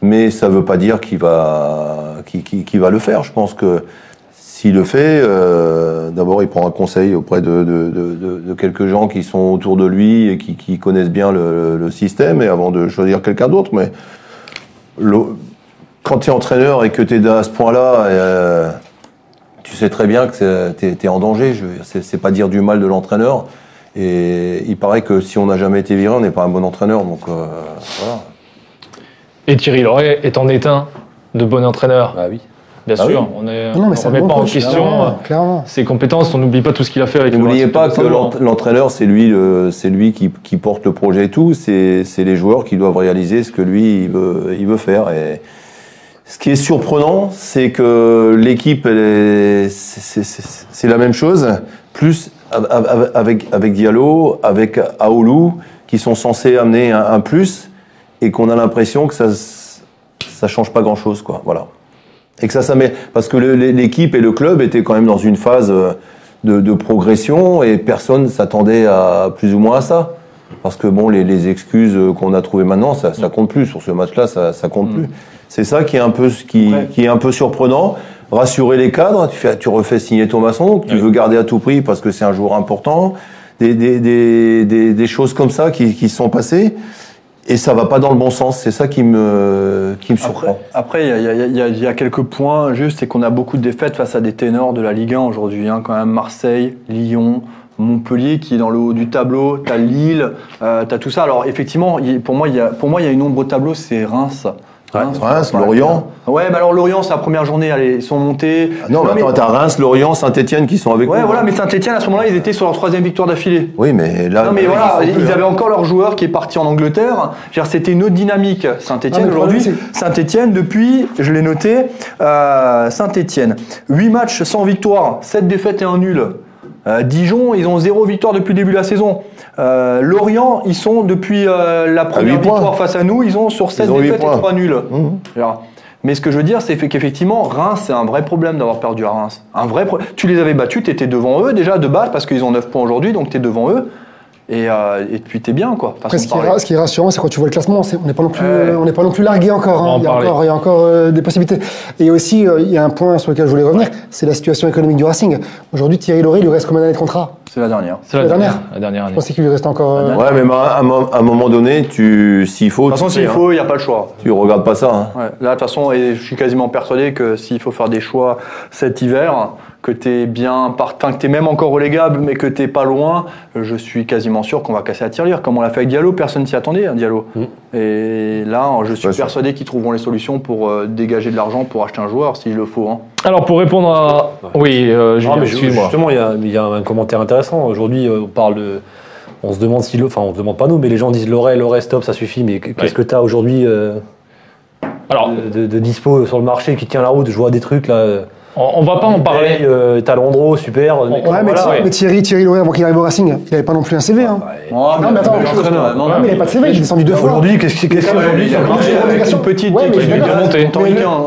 mais ça ne veut pas dire qu'il va, qu'il, va le faire. Je pense que s'il le fait, euh, d'abord il prend un conseil auprès de, quelques gens qui sont autour de lui et qui, connaissent bien le, le, système, et avant de choisir quelqu'un d'autre. Mais quand tu es entraîneur et que tu es à ce point-là, euh, tu sais très bien que tu es, en danger. C'est, c'est pas dire du mal de l'entraîneur. Et il paraît que si on n'a jamais été viré, on n'est pas un bon entraîneur. Donc euh, voilà. Et Thierry Loret est en éteint de bon entraîneur. Ah oui. Bien ah sûr, on ne remet pas en question euh, ses compétences, on n'oublie pas tout ce qu'il a fait avec N'oubliez pas que l'entraîneur, c'est lui, c'est lui qui, qui, porte le projet et tout, c'est les joueurs qui doivent réaliser ce que lui, il veut, il veut faire. Et ce qui est surprenant, c'est que l'équipe, c'est la même chose, plus avec, Diallo, avec Aoulou, qui sont censés amener un plus et qu'on a l'impression que ça ça change pas grand chose quoi voilà. Et que ça ça met parce que l'équipe et le club étaient quand même dans une phase euh, de, progression et personne s'attendait à plus ou moins à ça Parce que bon, les, les excuses qu'on a trouvées maintenant, ça, ça compte plus. Sur ce match-là, ça, ça compte plus. C'est ça qui est un peu, qui, qui est un peu surprenant. Rassurer les cadres, tu, fais, tu refais signer Thomasson, que tu veux garder à tout prix parce que c'est un joueur important. Des, des, des, des, des choses comme ça qui, qui sont passées. Et ça va pas dans le bon sens. C'est ça qui me, qui me surprend. Après, il y a, y, a, y a, quelques points juste, c'est qu'on a beaucoup de défaites face à des ténors de la Ligue 1 aujourd'hui. Hein, quand même, Marseille, Lyon, Montpellier qui est dans le haut du tableau, t'as Lille, euh, t'as tout ça. Alors effectivement, pour moi, il y a, pour moi, il y a une ombre au tableau, c'est Reims. Reims, Reims Lorient. Ouais, mais alors Lorient, c'est la première journée, allez, ils sont montés. Ah non, mais attends, t'as Reims, Lorient, Saint-Etienne qui sont avec ouais, nous. voilà, mais Saint-Etienne, à ce moment-là, ils étaient sur leur troisième victoire d'affilée. Oui, mais là. Non, mais voilà, ils, ils, avaient encore leur joueur qui est parti en Angleterre. C'était une autre dynamique. Saint-Etienne, aujourd'hui, Saint-Etienne, depuis, je l'ai noté, euh, Saint-Etienne, 8 matchs sans victoire, 7 défaites et un nul. Euh, Dijon, ils ont zéro victoire depuis le début de la saison. Euh, Lorient, ils sont depuis euh, la première victoire face à nous, ils ont sur 7 défaites et 3 nuls. Mmh. Mais ce que je veux dire, c'est qu'effectivement, Reims, c'est un vrai problème d'avoir perdu à Reims. Un vrai pro... Tu les avais battus, tu étais devant eux déjà de base parce qu'ils ont 9 points aujourd'hui, donc tu es devant eux. Et, euh, et puis t'es bien quoi. Après, ce, qui est, ce, qui est, rassurant, c'est quand tu vois le classement, on n'est pas non plus, euh, on n'est pas non plus largué encore, hein. il, y encore il, y a encore, euh, des possibilités. Et aussi, euh, il y a un point sur lequel je voulais revenir, c'est la situation économique du Racing. Aujourd'hui, Thierry Lauré, il lui reste combien d'années de contrat? C'est la dernière. C'est la, la, dernière. La dernière année. Je pensais qu'il lui reste encore. Euh, ouais, mais à un, moment donné, tu, s'il faut. De toute façon, s'il faut, il n'y a pas le choix. Tu regardes pas ça. Hein. Ouais. Là, de toute façon, et je suis quasiment persuadé que s'il faut faire des choix cet hiver, que tu es bien partant, que tu es même encore relégable, mais que tu pas loin, je suis quasiment sûr qu'on va casser la tirelire. Comme on l'a fait avec Diallo, personne s'y attendait, hein, Diallo. Mm. Et là, je suis persuadé qu'ils trouveront les solutions pour euh, dégager de l'argent pour acheter un joueur, s'il le faut. Hein. Alors, pour répondre à. Oui, euh, Julien, Justement, il y, y, a un commentaire intéressant. Aujourd'hui, on parle de. On se demande si. Enfin, on se demande pas nous, mais les gens disent l'oreille, l'oreille, stop, ça suffit. Mais qu'est-ce ouais. que tu as aujourd'hui euh, Alors, de, de, dispo sur le marché qui tient la route? Je vois des trucs là. On, va pas en parler. Euh, T'as Landreau, super. Ouais, mais, voilà, Thierry, ouais. mais Thierry, Thierry Lauré, avant qu'il arrive au Racing, il avait pas non plus un CV. Hein. Oh, non, mais attends, non, non, mais il avait pas de CV, il est descendu deux fois. Aujourd'hui, qu'est-ce qu'il qu aujourd'hui Une petite ouais, de montée.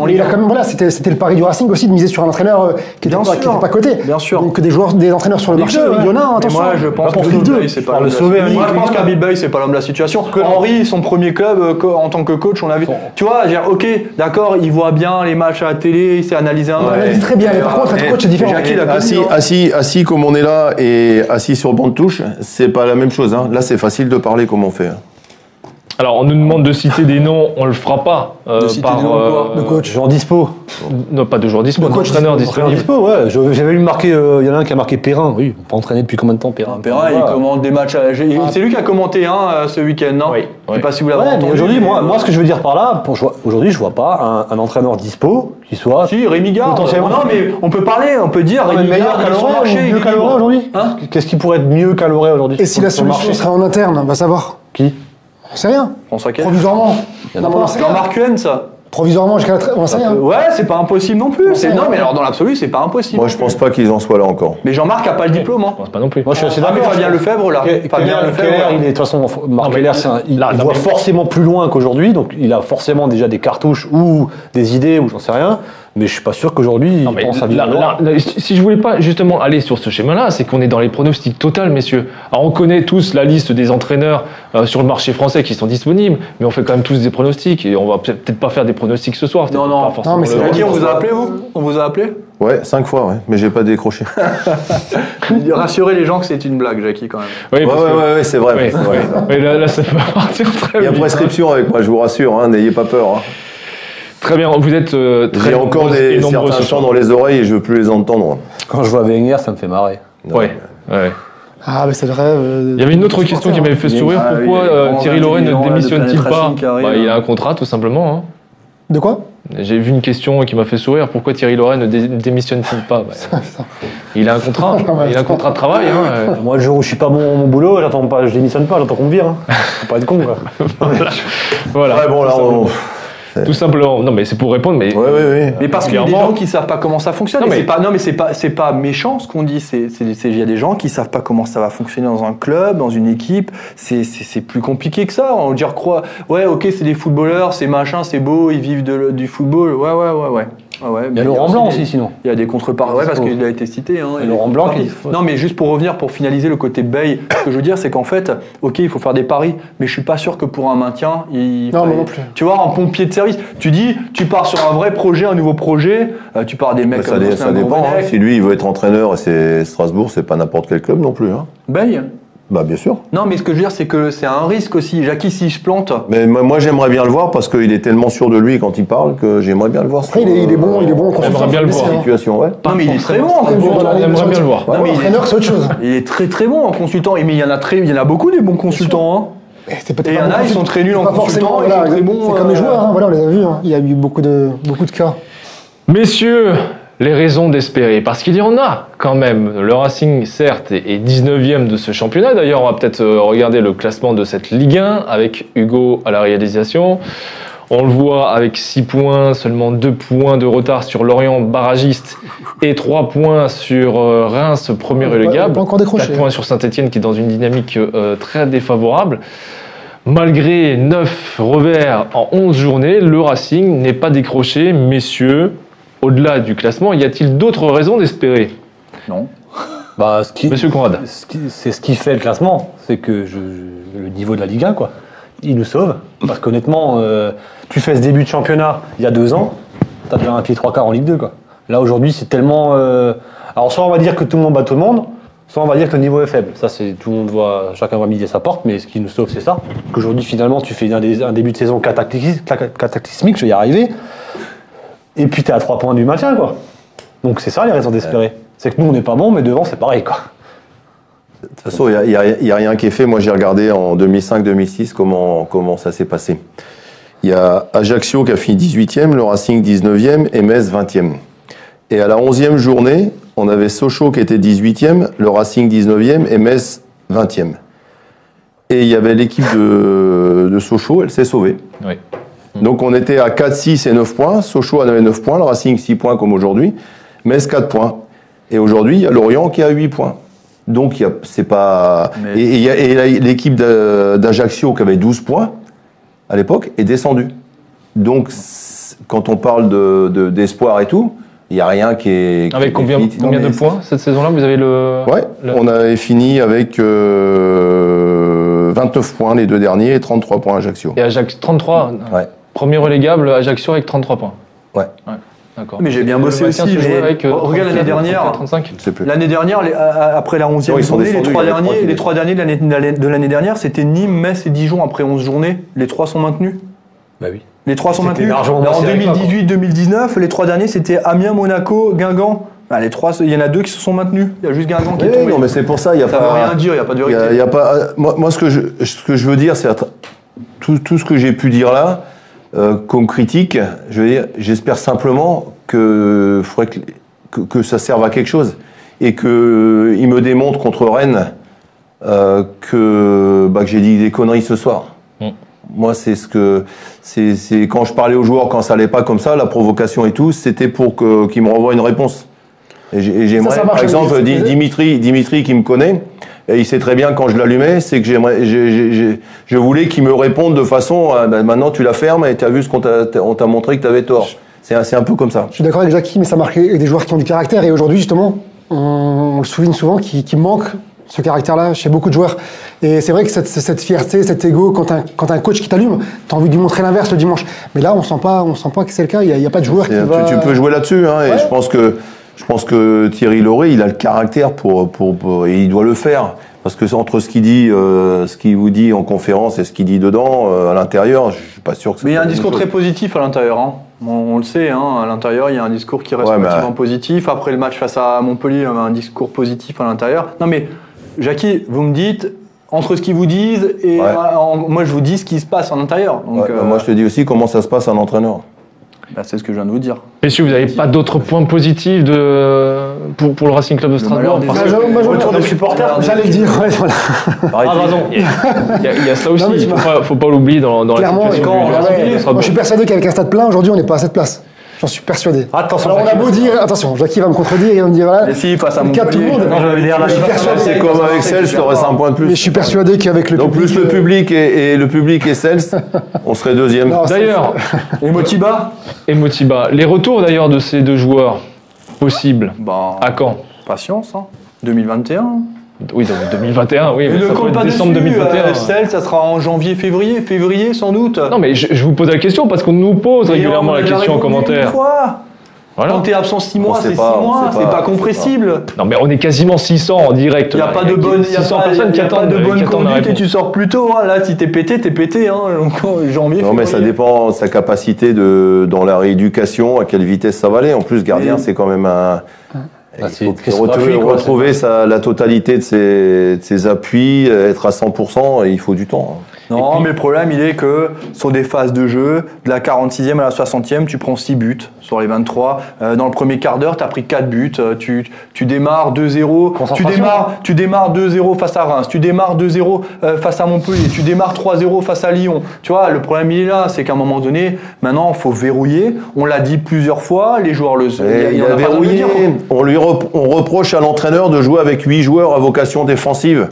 Il a quand même, voilà, c'était le pari du Racing aussi de miser sur un entraîneur qui n'était pas coté. Bien sûr. Donc des joueurs, des entraîneurs sur le marché, il y en a, attention. Moi, je pense que c'est pas le sauver. Moi, je pense Bey, c'est pas l'homme de la situation. Henri, son premier club en tant que coach, on a vu. Tu vois, ok, d'accord, il voit bien les matchs à la télé, il s'est analysé un match. Très bien, mais par contre, être coach, c'est différent. Assis, assis, assis comme on est là et assis sur le banc de touche, c'est pas la même chose. Hein. Là, c'est facile de parler comme on fait. Alors, on nous demande de citer des noms, on le fera pas. Euh, de citer par, des noms euh, de coach, joueur dispo. Non, pas de joueur dispo, d'entraîneur disponible. dispo, ouais. J'avais lu marquer, il euh, y en a un qui a marqué Perrin. Oui, pas entraîné depuis combien de temps, Perrin? Perrin, il commente des matchs. À... C'est lui qui a commenté hein, ce week-end, non? Oui. Je sais pas si vous l'avez ouais, entendu. Aujourd'hui, moi, moi, ce que je veux dire par là, aujourd'hui, je vois pas un, un, entraîneur dispo qui soit. Si, Rémi Gard. Potentiellement. Non, mais on peut parler, on peut dire Rémi meilleur mieux qu'Aloré aujourd'hui. Hein? Qu'est-ce qui pourrait être mieux qu'Aloré aujourd'hui Et si la solution serait en interne, on va savoir. Qui? On sait rien. François Provisoirement. Jean-Marc Cuen, ça Provisoirement jusqu'à la traite, on sait rien. Ouais, c'est pas impossible non plus. Non, mais alors dans l'absolu, c'est pas impossible. Moi, je pense pas qu'ils en soient là encore. Mais Jean-Marc a pas le diplôme. Hein. Je pense pas non plus. Moi, je suis assez d'accord. Ah, Fabien Lefebvre, là. Fabien Lefebvre, il est, de toute façon, Marc Keller, il, il voit forcément plus loin qu'aujourd'hui, donc il a forcément déjà des cartouches ou des idées ou j'en sais rien. Mais je suis pas sûr qu'aujourd'hui il pense à vivre. Là, là, si je voulais pas justement aller sur ce schéma-là, c'est qu'on est dans les pronostics total, messieurs. Alors on connaît tous la liste des entraîneurs euh, sur le marché français qui sont disponibles, mais on fait quand même tous des pronostics et on va peut-être pas faire des pronostics ce soir. Non, non, non, mais c'est qui on vous a appelé vous? On vous a appelé? Ouais, cinq fois, ouais, mais j'ai pas décroché. Rassurez les gens que c'est une blague, Jackie, quand même. Oui, ouais, ouais, ouais, ouais c'est vrai. Oui, vrai. Mais là, là, ça peut partir très Il y a vite, prescription avec moi, je vous rassure, hein, n'ayez pas peur. Hein. Très bien, vous êtes euh, très J'ai encore des, certains chants dans les oreilles et je veux plus les entendre. Quand je vois Wenger, ça me fait marrer. Ouais, ouais. Ah, mais c'est le rêve. Euh, Il y avait une autre question qui m'avait fait sourire. Ah, Pourquoi euh, Thierry Loret ne 20 démissionne-t-il pas bah, arrive. Il a un contrat, tout simplement. hein. De quoi? J'ai vu une question qui m'a fait sourire. Pourquoi Thierry Loret ne dé- démissionne-t-il pas? Bah, Il a un contrat. Il a un contrat de travail. hein, euh. Moi, le jour où je suis pas bon à mon boulot, j'attends pas, je démissionne pas, j'attends qu'on me vire. Hein. Faut pas être con, quoi. Voilà. Ouais, bon, là, on... Tout simplement. Non, mais c'est pour répondre. Mais Ouais, ouais, ouais. Mais parce qu'il y a des gens qui savent pas comment ça fonctionne. Non, mais- c'est pas, non, mais c'est pas, c'est pas méchant ce qu'on dit. C'est, c'est, c'est- il y a des gens qui savent pas comment ça va fonctionner dans un club, dans une équipe. C'est, c'est, c'est plus compliqué que ça. On va dire quoi? Ouais, ok, c'est des footballeurs, c'est machin, c'est beau, ils vivent de, du football. Ouais, ouais, ouais, ouais. Ah ouais, Il y mais a Laurent Blanc aussi, sinon. Il y a des contreparties, ouais, parce qu'il a été cité. Hein, Et Laurent Blanc qui- Non, mais juste pour revenir, pour finaliser le côté Bay, ce que je veux dire, c'est qu'en fait, ok, il faut faire des paris, mais je suis pas sûr que pour un maintien, il. Non, moi non plus. Tu vois, en pompier de service, tu dis, tu pars sur un vrai projet, un nouveau projet, euh, tu pars des mecs Bah, ça, comme dé- Jocelyn ça dépend. hein. Si lui, il veut être entraîneur et c'est Strasbourg, c'est pas n'importe quel club non plus. Hein. Bay Bah, bien sûr. Non, mais ce que je veux dire, c'est que c'est un risque aussi. Jackie, s'il se plante, Mais moi, j'aimerais bien le voir parce qu'il est tellement sûr de lui quand il parle que j'aimerais bien le voir. Après, il est, il est bon, il est bon en J'aimerais consultant. bien le voir. hein. Situation, ouais. non, mais il est très bon en consultant. J'aimerais bien le voir. Non, mais il est- Entraîneur, c'est autre chose. Il est très très bon en consultant. Et mais il y en a très, il y en a beaucoup des bons consultants. Hein. Et il y en a, ils sont très nuls en consultant, ils voilà, sont très bons, C'est comme les euh, joueurs, hein, voilà, on les a vus. hein. Il y a eu beaucoup de, beaucoup de cas. Messieurs, les raisons d'espérer, parce qu'il y en a quand même. Le Racing, certes, est est 19e de ce championnat. D'ailleurs, on va peut-être euh, regarder le classement de cette Ligue 1 avec Hugo à la réalisation. On le voit avec 6 points, seulement 2 points de retard sur Lorient, barragiste, et 3 points sur euh, Reims, premier pas encore décroché. 4 points sur Saint-Etienne qui est dans une dynamique euh, très défavorable. Malgré 9 revers en 11 journées, le Racing n'est pas décroché. Messieurs, au-delà du classement, y a-t-il d'autres raisons d'espérer? Non. Bah, ce qui, Monsieur Conrad. c'est ce qui fait le classement, c'est que je- je- le niveau de la Ligue 1, quoi. Il nous sauve. Parce qu'honnêtement, euh, tu fais ce début de championnat il y a deux ans, t'as déjà un pied trois quarts en Ligue 2, quoi. Là, aujourd'hui, c'est tellement. euh, Alors, soit on va dire que tout le monde bat tout le monde, soit on va dire que le niveau est faible. Ça, c'est tout le monde voit, chacun va midi sa porte, mais ce qui nous sauve, c'est ça. Qu'aujourd'hui, finalement, tu fais un, un début de saison cataclysmique, je vais y arriver, et puis t'es à trois points du maintien, quoi. Donc, c'est ça les raisons d'espérer. C'est que nous, on n'est pas bon, mais devant, c'est pareil, quoi. De toute façon, il n'y a, il y a rien qui est fait. Moi, j'ai regardé en 2005-2006 comment, comment ça s'est passé. Il y a Ajaccio qui a fini 18e, le Racing 19e et Metz 20e. Et à la 11e journée, on avait Sochaux qui était 18e, le Racing 19e et Metz 20e. Et il y avait l'équipe de, de Sochaux, elle s'est sauvée. Oui. Donc on était à 4, 6 et 9 points. Sochaux en avait 9 points, le Racing 6 points comme aujourd'hui, Metz 4 points. Et aujourd'hui, il y a Lorient qui a 8 points. Donc c'est pas. Mais- Et, et et l'équipe d'A- d'Ajaccio qui avait 12 points à l'époque est descendue. Donc quand on parle de- de- d'espoir et tout, il n'y a rien qui est. qui est Avec combien, combien de points cette saison-là? Vous avez le. Ouais, le- on avait fini avec euh, 29 points les deux derniers et 33 points Ajaccio. Et Ajax 33. Ouais. Premier relégable, Ajaccio avec 33 points. Ouais. D'accord. Mais j'ai bien bossé aussi, mais avec, euh, regarde l'année 34, dernière. 35. Je sais plus. L'année dernière, les- après la 11e Non, ils sont journée, les trois y derniers, les trois derniers de l'année- de l'année dernière, c'était Nîmes, Metz et Dijon après 11 journées. Les trois sont maintenus. Bah oui. Les trois sont maintenus. Là, en serré que ça, quoi. 2018-2019, les trois derniers, c'était Amiens, Monaco, Guingamp. Ah, les trois, il y en a deux qui se sont maintenus. Il y a juste Guingamp qui est tombé. non, mais c'est pour ça, il y a Ça pas. veut rien dire, il n'y a pas de y a- vérité. il y a pas, euh, moi, moi, ce, que je, ce que je veux dire, c'est tout, tout ce que j'ai pu dire là, euh, comme critique, je veux dire, j'espère simplement que, faudrait que, que, que ça serve à quelque chose et qu'il me démontre contre Rennes euh, que, bah, que j'ai dit des conneries ce soir. Mm. Moi, c'est ce que c'est c'est quand je parlais aux joueurs quand ça allait pas comme ça, la provocation et tout, c'était pour que qu'ils me renvoient une réponse. Et j'ai- et j'aimerais, ça marche par exemple, Dimitri, Dimitri qui me connaît, et il sait très bien quand je l'allumais, c'est que j'aimerais, j'ai- j'ai- j'ai- je voulais qu'il me réponde de façon, ben, maintenant tu la fermes et tu as vu ce qu'on t'a, on t'a montré que tu avais tort. C'est un, un peu comme ça. Je suis d'accord avec Jackie, mais ça marque des joueurs qui ont du caractère. Et aujourd'hui, justement, on, on le souligne souvent, qu'il qu'il manque ce caractère-là chez beaucoup de joueurs. Et c'est vrai que cette, cette fierté, cet ego, quand un, quand un coach qui t'allume, tu as envie de lui montrer l'inverse le dimanche. Mais là, on sent pas, on sent pas que c'est le cas. Il n'y a, pas de joueur qui va... tu, tu peux jouer là-dessus, hein, et je pense que je pense que Thierry Lauré, il a le caractère pour, pour, pour- et il doit le faire. Parce que entre ce qu'il dit, euh, ce qu'il vous dit en conférence et ce qu'il dit dedans, euh, à l'intérieur, je suis pas sûr que. ce Mais il y a un discours chose. très positif à l'intérieur. hein. On, on le sait, hein, à l'intérieur, il y a un discours qui reste Ouais, relativement positif. Après le match face à Montpellier, il y avait un discours positif à l'intérieur. Non mais, Jackie, vous me dites, entre ce qu'ils vous disent et Ouais. euh, en- moi je vous dis ce qui se passe en intérieur. Donc, Ouais, euh, moi, je te dis aussi comment ça se passe un entraîneur. Bah, c'est ce que je viens de vous dire. Messieurs, vous n'avez pas d'autres points positifs de... pour, pour le Racing Club de Strasbourg parce que- moi, je- Retour des supporters. J'allais le dire, ouais, voilà. Pareil, Ah, pardon. Il y, a, il y a ça aussi, Non, il ne faut pas, faut pas l'oublier dans, dans la situation quand- du- ouais, ouais. Moi, je suis persuadé qu'avec un stade plein, aujourd'hui, on n'est pas à cette place. J'en suis persuadé. Attention, Alors on a beau dire, attention, Jackie va me contredire et va me dire voilà. Et si, face à de tout le Montpellier, monde. Non, je vais dire la Je suis même persuadé- C'est comme avec Cels, tu aurais 100 points de plus. Mais je suis persuadé qu'avec le Donc public. plus le euh, public et, et le public et Cels, on serait deuxième. D'ailleurs, Et Motiba et Motiba, les retours d'ailleurs de ces deux joueurs possibles, Bah, à quand? patience, hein. 2021. Oui, donc 2021, oui, mais ne ça peut compte être pas décembre dessus. 2021. euh, Celle, ça sera en janvier, février, février sans doute. Non, mais je, je vous pose la question parce qu'on nous pose régulièrement la question en commentaire. une fois. Voilà. Quand t'es absent 6 mois, c'est 6 pas, on mois, c'est pas, compressible. Non, mais on est quasiment 600 en direct. Il n'y a pas de bonne, y a 600 pas, personnes qui y a pas attendent, de bonne conduite et tu sors plus tôt. hein. Là, si t'es pété, t'es pété. Hein. Donc, janvier, Non, mais ça dépend de sa capacité de, dans la rééducation, à quelle vitesse ça va aller. En plus, gardien, c'est quand même un. Ah, il faut retrouver, sa- la totalité de ses, de ses appuis, euh, être à 100%, et il faut du temps. hein. Non, puis- mais le problème, il est que sur des phases de jeu, de la 46e à la 60e, tu prends 6 buts sur les 23. Euh, dans le premier quart d'heure, tu as pris 4 buts. Euh, Tu, tu démarres 2-0. Tu Concentration. démarres, tu démarres 2-0 face à Reims. Tu démarres 2-0 euh, face à Montpellier. Tu démarres 3-0 face à Lyon. Tu vois, le problème, il est là. C'est qu'à un moment donné, maintenant, il faut verrouiller. On l'a dit plusieurs fois. Les joueurs le il il a a verrouillé. dire, quoi. On lui rep- on reproche à l'entraîneur de jouer avec 8 joueurs à vocation défensive.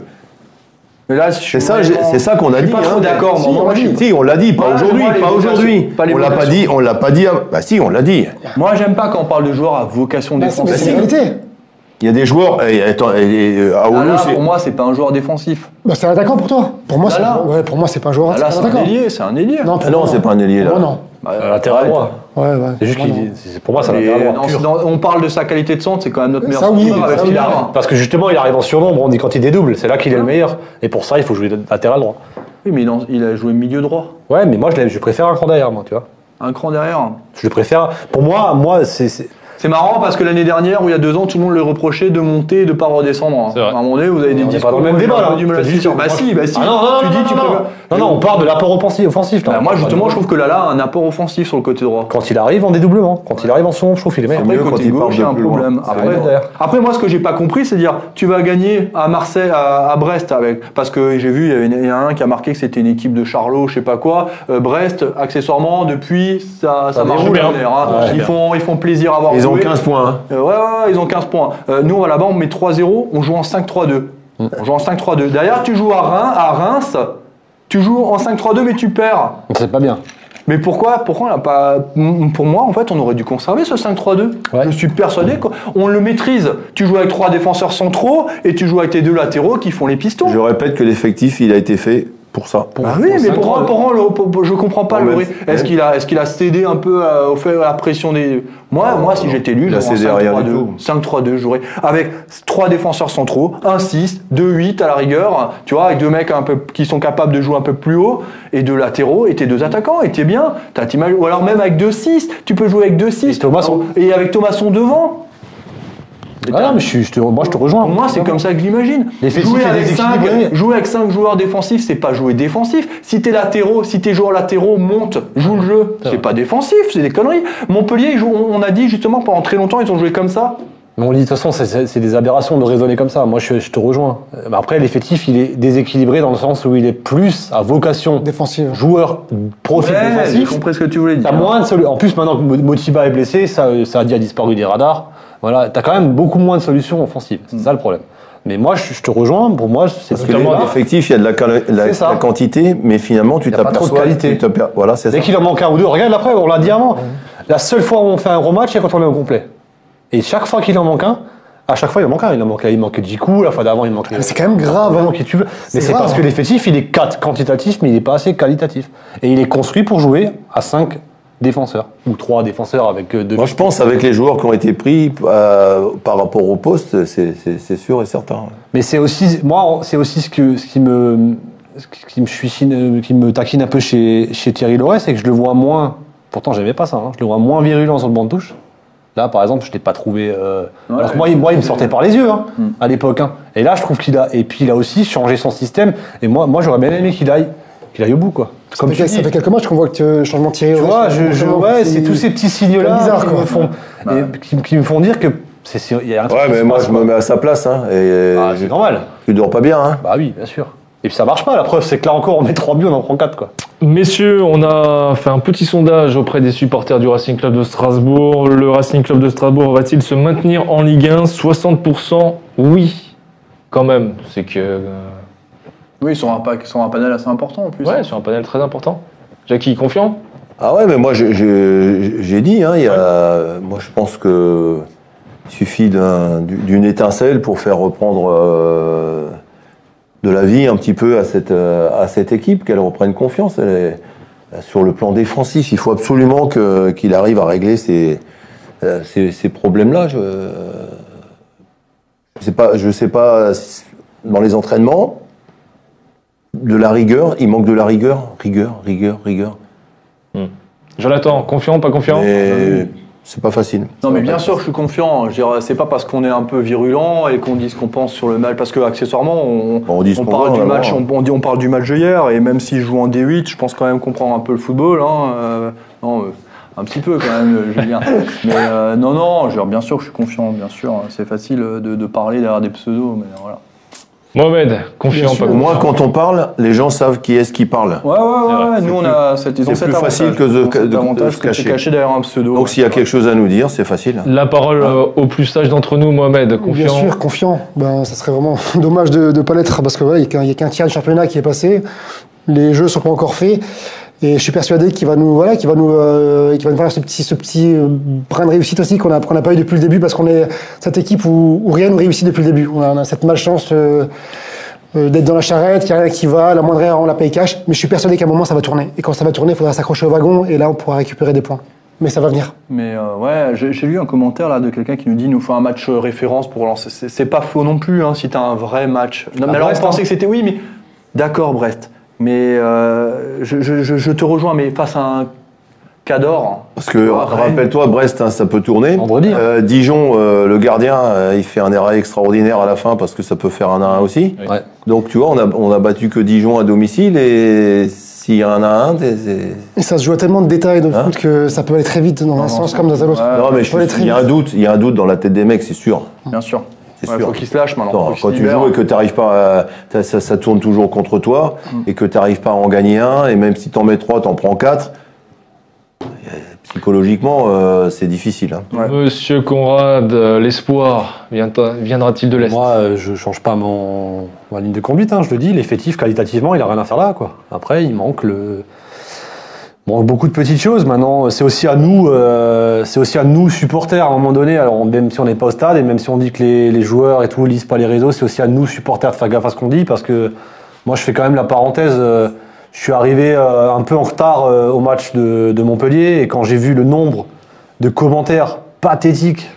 Mais là, C'est ça, c'est ça qu'on a dit. pas trop hein. d'accord. Si, moi. je Si, on l'a dit, pas aujourd'hui, pas aujourd'hui. On l'a pas dit, on l'a pas dit. à- Bah si, on l'a dit. Moi, j'aime pas quand on parle de joueurs à vocation bah, défensive. c'est. Il y a des joueurs. et attends, et- et, à Ah, Oulu, là, c'est- pour moi, c'est pas un joueur défensif. Bah, c'est un attaquant pour toi. Pour moi, Là, c'est là. ouais, pour moi, c'est pas un joueur, Ah, là, c'est c'est un ailier, c'est un ailier. Non, Ah non, c'est pas un ailier là. Non. Bah, Euh, latéral droit. Ouais, ouais. C'est juste Pour moi, qu'il- c'est- pour moi, dans- on parle de sa qualité de centre, c'est quand même notre meilleur Ça, oui, centre avec ça, ce qu'il oui. a. Parce que justement, il arrive en surnombre, on dit quand il dédouble, c'est là qu'il est le meilleur. Et pour ça, il faut jouer latéral droit. Oui, mais non, il a joué milieu droit. Ouais, mais moi, je, l'aime, je préfère un cran derrière, moi, tu vois. Un cran derrière. Je le préfère. Pour moi, moi, c'est. c'est- C'est marrant parce que l'année dernière, ou il y a deux ans, tout le monde le reprochait de monter et de pas redescendre. Vrai. À un moment donné, vous avez des discours. pas dans le même débat, là. du tout. Bah si, bah si. Ah non, non, tu non, dis, non, tu non, préfères- non, non, on parle de l'apport offensif. Bah, moi, justement, je trouve que Lala a un apport offensif sur le côté droit. Quand il arrive en dédoublement, quand il arrive en son, je trouve qu'il est meilleur. Après, mieux côté quand il part gauche, de il y a un problème. Après, après, moi, ce que j'ai pas compris, c'est dire, tu vas gagner à Marseille, à, à Brest, avec, parce que j'ai vu, il y, en a un qui a marqué que c'était une équipe de Charlot, je sais pas quoi. Euh, Brest, accessoirement, depuis, ça, ça, marche bien. hein. hein. Ils, font, ils font plaisir à voir Ils ont jouer. 15 points. hein. Euh, ouais, ouais, ouais, ils ont 15 points. Euh, nous, là-bas, on met 3-0, on joue en 5-3-2. On joue en 5-3-2. Derrière, tu joues à Reims, à Reims, tu joues en 5-3-2, mais tu perds. C'est pas bien. Mais pourquoi, pourquoi on n'a pas. Pour moi, en fait, on aurait dû conserver ce 5-3-2. Ouais. Je suis persuadé qu'on le maîtrise. Tu joues avec trois défenseurs centraux et tu joues avec tes deux latéraux qui font les pistons. Je répète que l'effectif, il a été fait pour ça. Bah oui, mais pourquoi, pour- pour- je comprends pas le Est-ce qu'il a, est-ce qu'il a cédé un peu euh, au fait à la pression des. Moi, Non, moi, si non. j'étais élu, j'aurais cédé à rien du 5-3-2. tout. 5-3-2, j'aurais. Avec trois défenseurs centraux, un 6, deux 8 à la rigueur, tu vois, avec deux mecs un peu, qui sont capables de jouer un peu plus haut, et deux latéraux, et tes deux attaquants, et t'es bien. Ou alors même avec deux 6, tu peux jouer avec deux 6. Et Thomasson. Et avec Thomasson devant. Ah non, mais je, te, moi, je te rejoins. Pour moi, c'est comme ça que. L'effectif Jouer avec, cinq, déséquilibré. jouer avec 5 joueurs défensifs, c'est pas jouer défensif. Si tes latéraux, si tes joueurs latéraux montent, jouent le jeu, c'est pas défensif, c'est des conneries. Montpellier, on a dit justement pendant très longtemps, ils ont joué comme ça. Mais on dit de toute façon, c'est- des aberrations de raisonner comme ça. Moi, je, je te rejoins. Mais après, l'effectif, il est déséquilibré dans le sens où il est plus à vocation Défensive. joueur profil Ouais, j'ai défensif. compris ce que tu voulais dire. Moins de En plus, maintenant que Mo- Motiba est blessé, ça, ça a dit a disparu des radars. Voilà, t'as quand même beaucoup moins de solutions offensives. C'est ça le problème. Mais moi, je, je te rejoins. Pour moi, c'est Parce que Notamment l'effectif, il y a de la, cala- la- C'est ça. la quantité, mais finalement, tu a pas trop de qualité. tu Voilà, c'est ça. Dès qu'il en manque un ou deux, regarde la preuve, on l'a dit avant. La seule fois où on fait un gros match, c'est quand on est au complet. Et chaque fois qu'il en manque un, à chaque fois il en manque un. Il en manque, il manquait la fois d'avant il manquait. Mais c'est quand même grave. Hein. qui tu veux. Mais c'est parce que l'effectif il est quat- quantitatif, mais il n'est pas assez qualitatif. Et il est construit pour jouer à 5 défenseurs ou 3 défenseurs avec euh, deux. Moi, je pense avec les joueurs qui ont été pris euh, par rapport au poste, c'est sûr et certain. Mais c'est aussi, moi, c'est aussi ce, que, ce qui me, ce qui me, chuchine- qui me taquine un peu chez, chez Thierry Loret, c'est que je le vois moins. Pourtant, j'aimais pas ça. hein, je le vois moins virulent sur le banc de touche. Là, par exemple, je l'ai pas trouvé. euh, Ouais, alors que moi, il, moi, il me sortait par les yeux hein, Hmm. à l'époque. hein. Et là, je trouve qu'il a. Et puis, il a aussi changé son système. Et moi, moi, j'aurais bien aimé qu'il aille, qu'il aille au bout, quoi. Comme ça, tu fait, ça dis. fait quelques matchs qu'on voit que le changement de Thierry. Tu vois, je, je- ouais, c'est tous ces petits signaux-là bizarre, qui, me font, et qui, qui me font dire que c'est, c'est- il y a un truc Ouais, mais moi, passe, je me mets à sa place. Hein, et Ah, c'est normal. tu dors pas bien. Hein. Bah oui, bien sûr. Et puis ça marche pas, la preuve c'est que là encore on met 3 buts, on en prend 4 quoi. Messieurs, on a fait un petit sondage auprès des supporters du Racing Club de Strasbourg. Le Racing Club de Strasbourg va-t-il se maintenir en Ligue 1 60% oui, quand même. C'est que. Euh, Oui, ils sont un, un panel assez important en plus. Ouais, sur un panel très important. Jackie, confiant? Ah ouais, mais moi j'ai- dit, hein, il y a, moi je pense que il suffit d'un- d'une étincelle pour faire reprendre euh, de la vie un petit peu à cette, euh, à cette équipe, qu'elle reprenne confiance. Elle est- sur le plan défensif, il faut absolument qu'il arrive à régler ces, euh, ces, ces problèmes-là. Je ne sais pas, je sais pas si- dans les entraînements, de la rigueur, il manque de la rigueur, rigueur, rigueur, rigueur. Jonathan, confiant, pas confiant? Mais c'est pas facile. Non, mais bien sûr, je suis confiant. Je veux dire, C'est pas parce qu'on est un peu virulent et qu'on dit ce qu'on pense sur le match, parce que accessoirement, on, dit parle du match, on, on dit, on parle du match d'hier, et même s'il joue en D8, je pense quand même comprendre un peu le football. Hein, euh, non, euh, un petit peu quand même, euh, Julien. mais euh, non, non, je dire, bien sûr, que je suis confiant, bien sûr. C'est facile de, de parler derrière des pseudos, mais voilà. Mohamed, confiant, Bien pas moins, quand on parle, les gens savent qui est-ce qui parle. Ouais, ouais, ouais. nous, on a cette, ils ont c'est cet plus facile que de- Ils ont cet de- de avantage se que c'est cacher. caché derrière un pseudo. Donc, s'il y a quelque chose à nous dire, c'est facile. La parole euh, au plus sage d'entre nous, Mohamed, Bien confiant. sûr, confiant. Ben, ça serait vraiment dommage de ne pas l'être parce que voilà, il n'y a qu'un- il y a qu'un tiers du championnat qui est passé. Les jeux sont pas encore faits. Et je suis persuadé qu'il va nous, voilà, qu'il va nous, euh, qu'il va nous faire ce petit, ce petit euh, brin de réussite aussi qu'on a, qu'on n'a pas eu depuis le début parce qu'on est cette équipe où, où rien ne réussit depuis le début. On a, on a cette malchance euh, euh, d'être dans la charrette, qu'il n'y a rien qui va, la moindre erreur on la paye cash. Mais je suis persuadé qu'à un moment ça va tourner. Et quand ça va tourner, il faudra s'accrocher au wagon et là on pourra récupérer des points. Mais ça va venir. Mais euh, ouais, j'ai j'ai lu un commentaire là de quelqu'un qui nous dit il nous faut un match référence pour relancer. C'est c'est pas faux non plus hein, si t'as un vrai match. Non, mais alors Brest, on pensait hein. que c'était oui, mais d'accord Brest. Mais euh, je, je- je- je te rejoins, mais face à un Cador. Parce que, rappelle-toi, Brest, hein, ça peut tourner. Vendredi. Euh, Dijon, euh, le gardien, euh, il fait un arrêt extraordinaire à la fin parce que ça peut faire un 1 aussi. Ouais. Donc, tu vois, on a, on a battu que Dijon à domicile et s'il y a un 1 t'es- c'est- Et ça se joue à tellement de détails dans le Hein foot que ça peut aller très vite dans un sens comme dans un autre. Ouais, Non, mais il y a un doute, il y a un doute dans la tête des mecs, c'est sûr. Bien sûr. C'est Ouais, sûr. faut qu'il se lâche maintenant. Quand tu libère. joues et que tu n'arrives pas à, ça, ça tourne toujours contre toi Mm. et que tu n'arrives pas à en gagner un et même si tu en mets trois, tu en prends quatre. Psychologiquement, euh, c'est difficile. hein. Ouais. Monsieur Conrad, euh, l'espoir viendra- viendra-t-il de l'Est? Moi, euh, je change pas mon, ma ligne de conduite, hein, je le dis. L'effectif, qualitativement, il a rien à faire là. Quoi. Après, il manque le. Manque beaucoup de petites choses. Maintenant, c'est aussi à nous, euh, c'est aussi à nous supporters à un moment donné. Alors, même si on n'est pas au stade et même si on dit que les, les joueurs et tout lisent pas les réseaux, c'est aussi à nous supporters de faire gaffe à ce qu'on dit parce que moi, je fais quand même la parenthèse. euh, je suis arrivé euh, un peu en retard euh, au match de, de Montpellier et quand j'ai vu le nombre de commentaires pathétiques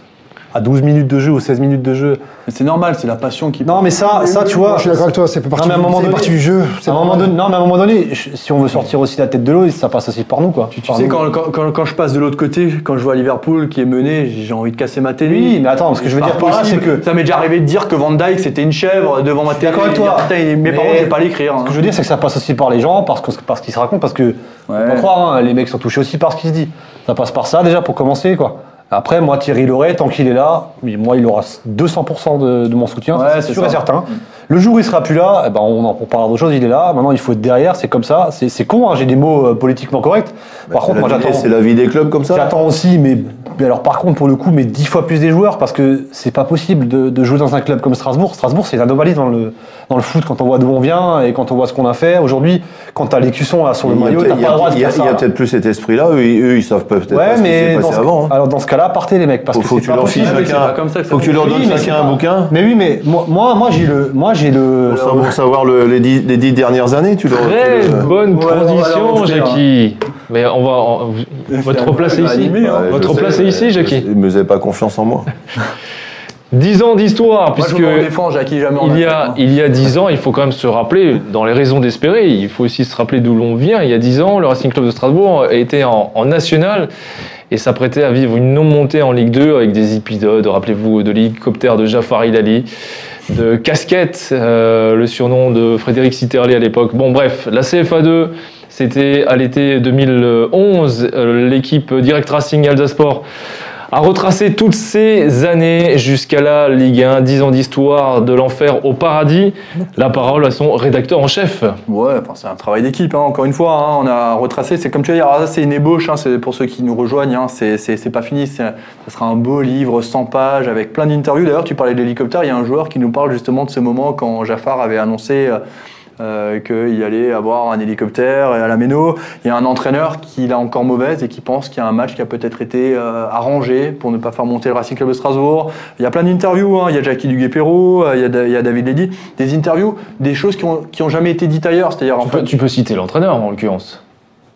à 12 minutes de jeu ou 16 minutes de jeu. Mais c'est normal, c'est la passion qui. Non, mais ça, ça tu vois. Je suis d'accord avec toi, c'est pas partie, Non, mais à un moment c'est donné- partie du jeu. c'est À un moment donné, non, mais à un moment donné, si on veut sortir aussi la tête de l'eau, ça passe aussi par nous, quoi. Tu sais, nous. quand, quand, quand, quand je passe de l'autre côté, quand je vois Liverpool qui est mené, j'ai envie de casser ma télé. Oui, mais attends, ce que je veux dire par là, c'est que- Ça m'est déjà arrivé de dire que Van Dyke c'était une chèvre devant ma télé. d'accord avec toi. Mes Mais- parents, je vais pas l'écrire. hein. Ce que je veux dire, c'est que ça passe aussi par les gens, parce, que, parce qu'ils se racontent, parce que, faut Ouais. pas croire, hein, les mecs sont touchés aussi par ce qui se dit. Ça passe par ça, déjà, pour commencer, quoi. Après, moi, Thierry Loret, tant qu'il est là, moi, il aura 200% de, de mon soutien, Ouais, c'est sûr ça. et certain. Le jour où il sera plus là, eh ben, on en on parlera d'autre chose, il est là. Maintenant, il faut être derrière, c'est comme ça. C'est c'est con, hein, j'ai des mots euh, politiquement corrects. Par C'est contre, moi, j'attends. C'est la vie des clubs comme ça. J'attends aussi, mais, mais alors par contre, pour le coup, mais dix fois plus des joueurs, parce que c'est pas possible de, de jouer dans un club comme Strasbourg. Strasbourg, c'est une anomalie dans le, dans le foot quand on voit d'où on vient et quand on voit ce qu'on a fait. Aujourd'hui, quand t'as l'écusson là sur le maillot, t'as il y pas a- le droit de il y a- faire il y a ça. peut-être plus cet esprit-là. Eux, ils- eux, ils savent peut-être Ouais, pas ce qui mais s'est passé avant. hein. alors dans ce cas-là, partez les mecs, parce Faut, que faut c'est que tu pas leur chacun. Faut que tu leur donnes chacun un bouquin. Mais oui, mais moi, moi, moi, j'ai le, moi, j'ai le. Pour savoir, savoir le- les, dix, les dix dernières années, tu leur. Très tu leur- bonne transition, Jackie. Mais on va. on- votre place est ici. animé, hein. Ouais, Votre sais, place est ici, Jackie. Mais vous n'avez pas confiance en moi. 10 ans d'histoire, je puisque. me défends, Jackie, jamais en Il y, a, hein. il y a 10 ans, il faut quand même se rappeler, dans les raisons d'espérer, il faut aussi se rappeler d'où l'on vient. Il y a 10 ans, le Racing Club de Strasbourg était en, en national et s'apprêtait à vivre une non-montée en Ligue 2 avec des épisodes, rappelez-vous, de l'hélicoptère de Jafar Ilali, de Casquette, euh, le surnom de Frédéric Sitterley à l'époque. Bon, bref, la CFA2, c'était à l'été 2011, euh, l'équipe Direct Racing Alsasport à retracer toutes ces années jusqu'à la Ligue 1, 10 ans d'histoire de l'enfer au paradis. La parole à son rédacteur en chef. Ouais, enfin, c'est un travail d'équipe, hein, encore une fois. Hein, on a retracé, c'est comme tu vas dire, c'est une ébauche, hein, c'est pour ceux qui nous rejoignent, c'est pas fini. Ça sera un beau livre, 100 pages, avec plein d'interviews. D'ailleurs, tu parlais de l'hélicoptère, il y a un joueur qui nous parle justement de ce moment quand Jafar avait annoncé. Euh, euh, qu'il allait avoir un hélicoptère à la Méno. Il y a un entraîneur qui l'a encore mauvaise et qui pense qu'il y a un match qui a peut-être été euh, arrangé pour ne pas faire monter le Racing Club de Strasbourg. Il y a plein d'interviews, hein. il y a Jackie Duguay-Perrault, euh, il, il, y a David Ledy, des interviews, des choses qui ont, qui ont jamais été dites ailleurs. C'est-à-dire, tu, tu peux citer l'entraîneur en l'occurrence.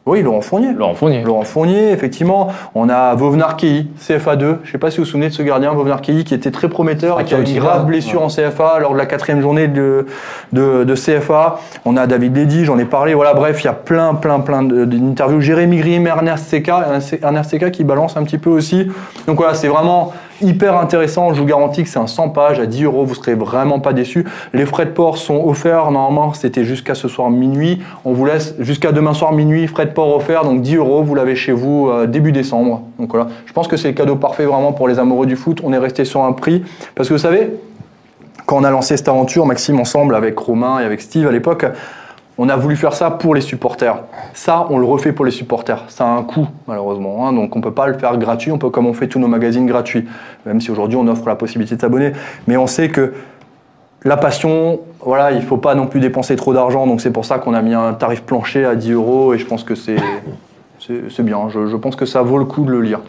Oui, Laurent Fournier. Laurent Fournier. Laurent Fournier, effectivement. On a Vovnar Kei, CFA2. Je ne sais pas si vous vous souvenez de ce gardien, Vovnar Kei, qui était très prometteur et qui a eu une grave blessure en CFA lors de la quatrième journée de, de, de CFA. On a David Ledy, j'en ai parlé. Voilà, bref, il y a plein, plein, plein d'interviews. Jérémy Grimm, Ernest Seca, Ernest Seca qui balance un petit peu aussi. Donc voilà, c'est vraiment hyper intéressant. Je vous garantis que c'est un 100 pages à 10 euros. Vous serez vraiment pas déçus. Les frais de port sont offerts. Normalement, c'était jusqu'à ce soir minuit. On vous laisse jusqu'à demain soir minuit. Frais de port offerts. Donc 10 euros. Vous l'avez chez vous euh, début décembre. Donc voilà. Je pense que c'est le cadeau parfait vraiment pour les amoureux du foot. On est resté sur un prix. Parce que vous savez, quand on a lancé cette aventure, Maxime ensemble avec Romain et avec Steve à l'époque, on a voulu faire ça pour les supporters. Ça, on le refait pour les supporters. Ça a un coût, malheureusement. Hein. donc on ne peut pas le faire gratuit, on peut comme on fait tous nos magazines gratuits. Même si aujourd'hui on offre la possibilité de s'abonner. Mais on sait que la passion, voilà, il ne faut pas non plus dépenser trop d'argent. Donc c'est pour ça qu'on a mis un tarif plancher à 10 euros. Et je pense que c'est bien. je pense que ça vaut le coup de le lire.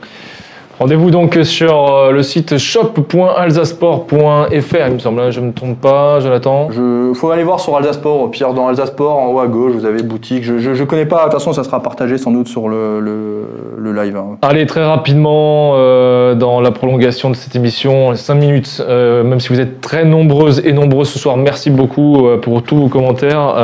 Rendez-vous donc sur euh, le site shop.alsasport.fr, il me semble, hein, je ne me trompe pas, Jonathan? Il faut aller voir sur Alsasport, Pierre, dans Alsasport, en haut à gauche, vous avez boutique. Je ne connais pas, de toute façon, ça sera partagé sans doute sur le, le, live. Hein. Allez, très rapidement, euh, dans la prolongation de cette émission, 5 minutes, euh, même si vous êtes très nombreuses et nombreux ce soir, merci beaucoup pour tous vos commentaires.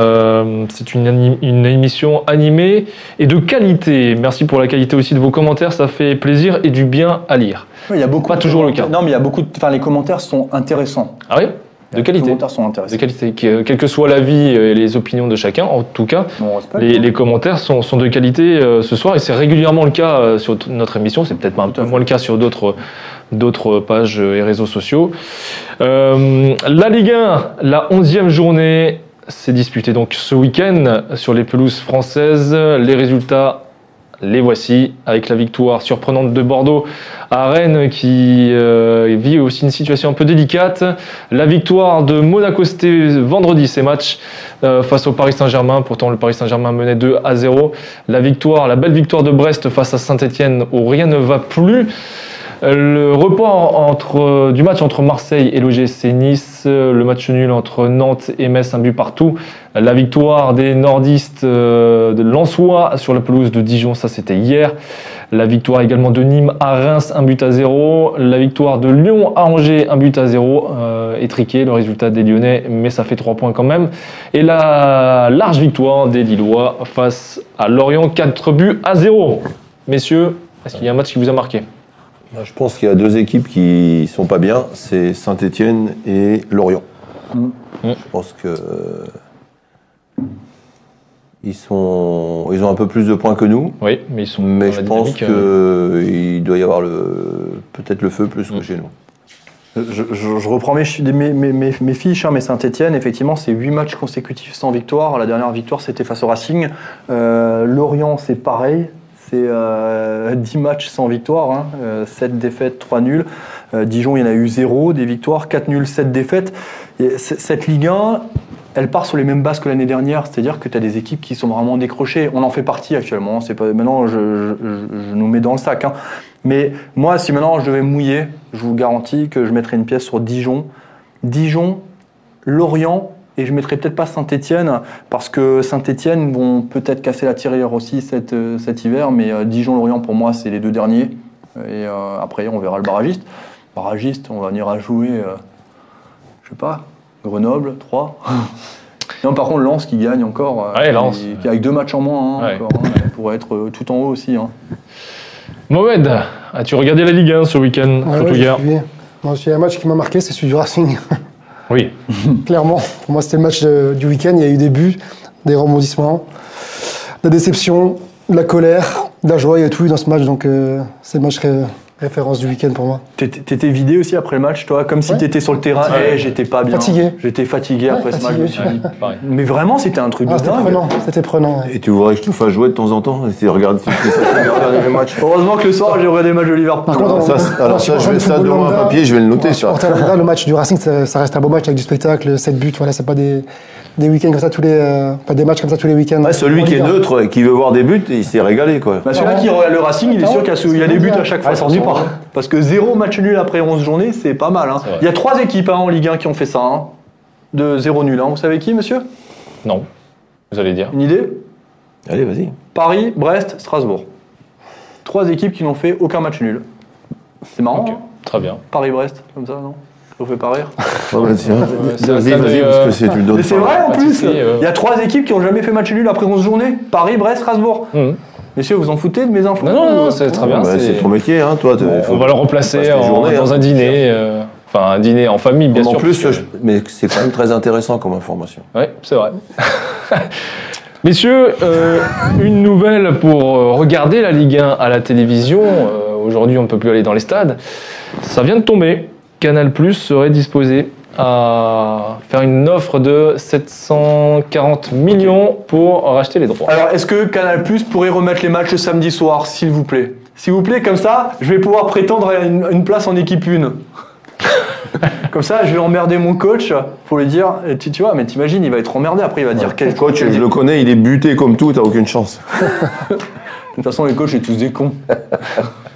C'est une, une émission animée et de qualité. Merci pour la qualité aussi de vos commentaires, ça fait plaisir et du bien à lire. il y a beaucoup pas toujours le cas. Non, mais il y a beaucoup. Enfin, les commentaires sont intéressants. Ah oui? De qualité. Les commentaires sont intéressants. De qualité. Euh, quel que soit l'avis et les opinions de chacun, en tout cas, les, commentaires sont, sont, de qualité euh, ce soir et c'est régulièrement le cas euh, sur notre émission. C'est peut-être un peu moins le cas sur d'autres d'autres pages et réseaux sociaux. la Ligue 1, la 11e journée, s'est disputée donc ce week-end sur les pelouses françaises. Les résultats les voici avec la victoire surprenante de Bordeaux à Rennes qui euh, vit aussi une situation un peu délicate. La victoire de Monaco vendredi, ces matchs euh, face au Paris Saint-Germain. Pourtant, le Paris Saint-Germain menait 2 à 0. La victoire, la belle victoire de Brest face à Saint-Etienne où rien ne va plus. Le report du match entre Marseille et l'OGC Nice, le match nul entre Nantes et Metz, un but partout, la victoire des nordistes euh, de Lensois sur la pelouse de Dijon, ça c'était hier. La victoire également de Nîmes à Reims, un but à zéro. La victoire de Lyon à Angers, un but à zéro. Euh, étriqué le résultat des Lyonnais, mais ça fait trois points quand même. Et la large victoire des Lillois face à Lorient, 4 buts à zéro. Messieurs, est-ce qu'il y a un match qui vous a marqué? Je pense qu'il y a deux équipes qui sont pas bien, c'est Saint-Étienne et Lorient. Mm. Je pense que ils sont, ils ont un peu plus de points que nous. Oui, mais ils sont. Mais je pense qu'il euh, doit y avoir le, peut-être le feu plus que mm. chez nous. Je, reprends mes, mes, mes, fiches, hein, mais Saint-Etienne, effectivement, c'est 8 matchs consécutifs sans victoire. La dernière victoire, c'était face au Racing. Euh, Lorient, c'est pareil. C'est 10 euh, matchs sans victoire, 7 hein. euh, défaites, 3 nuls. Euh, Dijon, il y en a eu 0, des victoires, 4 nuls, 7 défaites. cette Ligue 1, elle part sur les mêmes bases que l'année dernière, c'est-à-dire que tu as des équipes qui sont vraiment décrochées. On en fait partie actuellement, c'est pas maintenant je, nous mets dans le sac. Hein. Mais moi, si maintenant je devais mouiller, je vous garantis que je mettrais une pièce sur Dijon. Dijon, Lorient et je mettrai peut-être pas Saint-Etienne, parce que Saint-Etienne vont peut-être casser la tirelire aussi cet, euh, cet hiver, mais euh, Dijon-Lorient, pour moi, c'est les deux derniers. Et euh, après, on verra le barragiste. Barragiste, on va venir à jouer, je sais pas, Grenoble, 3. non, par contre, Lens qui gagne encore. Ouais, Lens. Qui, avec deux matchs en moins, hein, encore, hein, pour être tout en haut aussi. Hein. Mohamed, as-tu regardé la Ligue 1 ce week-end ouais, hier Moi aussi, un match qui m'a marqué, c'est celui du Racing. Oui. Clairement, pour moi, c'était le match du week-end. Il y a eu des buts, des rebondissements, la déception, de la colère, de la joie. Il y a tout eu dans ce match. Donc, euh, c'est le match référence du week-end pour moi. T'étais vidé aussi après le match, toi Comme si Ouais. t'étais sur le terrain. Ouais. Eh, j'étais pas bien. Fatigué. J'étais fatigué après ce match. fatigué. je me suis dit. Pareil. Mais vraiment, c'était un truc Ah, de c'était dingue. prenant, c'était prenant. ouais. Et tu voudrais que je te fasse jouer de temps en temps Et regardes les matchs. Heureusement que le soir, j'ai regardé le match de Liverpool. Par contre, Ça, on- alors ça, je vais ça devant un papier, je vais le noter. lambda, le match du Racing, ça, ça reste un beau match avec du spectacle, 7 buts. Voilà, c'est pas des, des week-ends comme ça tous les, euh, pas des matchs comme ça tous les week-ends. Ouais, celui qui est neutre et qui veut voir des buts, il s'est régalé. quoi. Bah, celui-là qui regarde le Racing, il est sûr qu'il y a, des buts à chaque fois. Pas. Parce que zéro match nul après 11 journées, c'est pas mal. hein. Il y a trois équipes hein, en Ligue 1 qui ont fait ça. hein, de zéro nul. hein. Vous savez qui, monsieur? Non. Vous allez dire. Une idée? Allez, vas-y. Paris, Brest, Strasbourg. Trois équipes qui n'ont fait aucun match nul. C'est marrant. Ok. hein Très bien. Paris-Brest, comme ça, non? Ça vous fait pas rire Ouais, bah, tiens, c'est Vas-y, vas-y, mais, parce euh, que c'est tu le donnes Mais c'est vrai en plus euh. Il y a trois équipes qui n'ont jamais fait match nul après 11 journées. Paris, Brest, Strasbourg. Mhm. Messieurs, vous en foutez de mes infos Non, non, non, c'est très bien. Bah, c'est ton métier, hein, toi. On va le remplacer en- journées, dans hein. un dîner. euh, Enfin, un dîner en famille, bien en sûr. plus, je- que- mais c'est quand même très intéressant comme information. Ouais, c'est vrai. Messieurs, euh, une nouvelle pour euh, regarder la Ligue 1 à la télévision. Euh, Aujourd'hui, on ne peut plus aller dans les stades. Ça vient de tomber. Canal Plus serait disposé à faire une offre de 740 millions pour racheter les droits. Alors, est-ce que Canal Plus pourrait remettre les matchs le samedi soir, s'il vous plaît? S'il vous plaît, comme ça, je vais pouvoir prétendre à une, une place en équipe 1. comme ça, je vais emmerder mon coach pour lui dire, eh, tu, tu vois, mais t'imagines, il va être emmerdé après, il va dire quel Le coach, je le connais, il est buté comme tout, t'as aucune chance. De toute façon, les coachs, c'est tous des cons.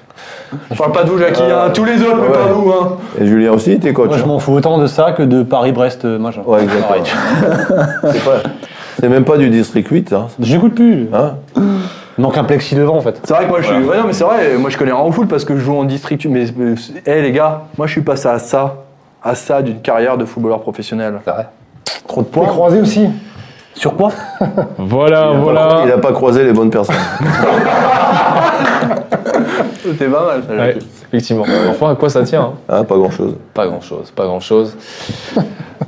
Je parle pas de vous, Jackie, hein, tous les autres, mais Ouais. pas vous. Hein. Et Julien aussi, t'es coach. Moi, je hein m'en fous autant de ça que de Paris-Brest, euh, machin. Ouais, exactement. C'est pas- C'est même pas du district 8, ça. Je n'écoute plus. Hein Il manque un plexi devant, en fait. C'est vrai que moi, je suis. Ouais, non, mais c'est vrai, moi, je connais rien au foot parce que je joue en district. Mais, mais hé, les gars, moi, je suis passé à ça, à ça d'une carrière de footballeur professionnel. Trop de points. croisés aussi. Sur quoi? Voilà, Il a voilà. pas croisé les bonnes personnes. C'était pas mal, ça, Ouais, effectivement. Enfin, à quoi ça tient hein Hein, pas grand chose. Pas grand chose, pas grand chose.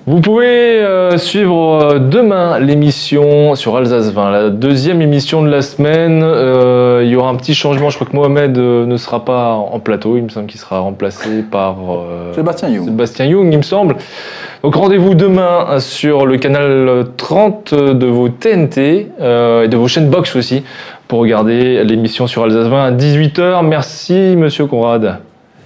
Vous pouvez euh, suivre euh, demain l'émission sur Alsace 20, la deuxième émission de la semaine. Euh, il y aura un petit changement. Je crois que Mohamed euh, ne sera pas en plateau. Il me semble qu'il sera remplacé par euh, Sébastien You. Sébastien Young, il me semble. Donc rendez-vous demain sur le canal 30 de vos TNT euh, et de vos chaînes box aussi pour regarder l'émission sur Alsace 20 à 18h. Merci, monsieur Conrad.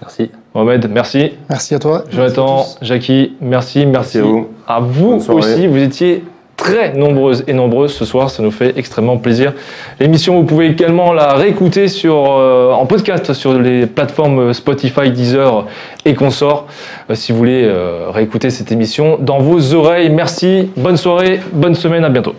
Merci. Mohamed, merci. Merci à toi. Jonathan, Merci à. Jackie, merci, merci, Merci à vous. à vous aussi. Vous étiez très nombreuses et nombreuses ce soir, ça nous fait extrêmement plaisir. L'émission, vous pouvez également la réécouter sur, euh, en podcast sur les plateformes Spotify, Deezer et consorts. Euh, si vous voulez euh, réécouter cette émission dans vos oreilles. Merci, bonne soirée, bonne semaine, à bientôt.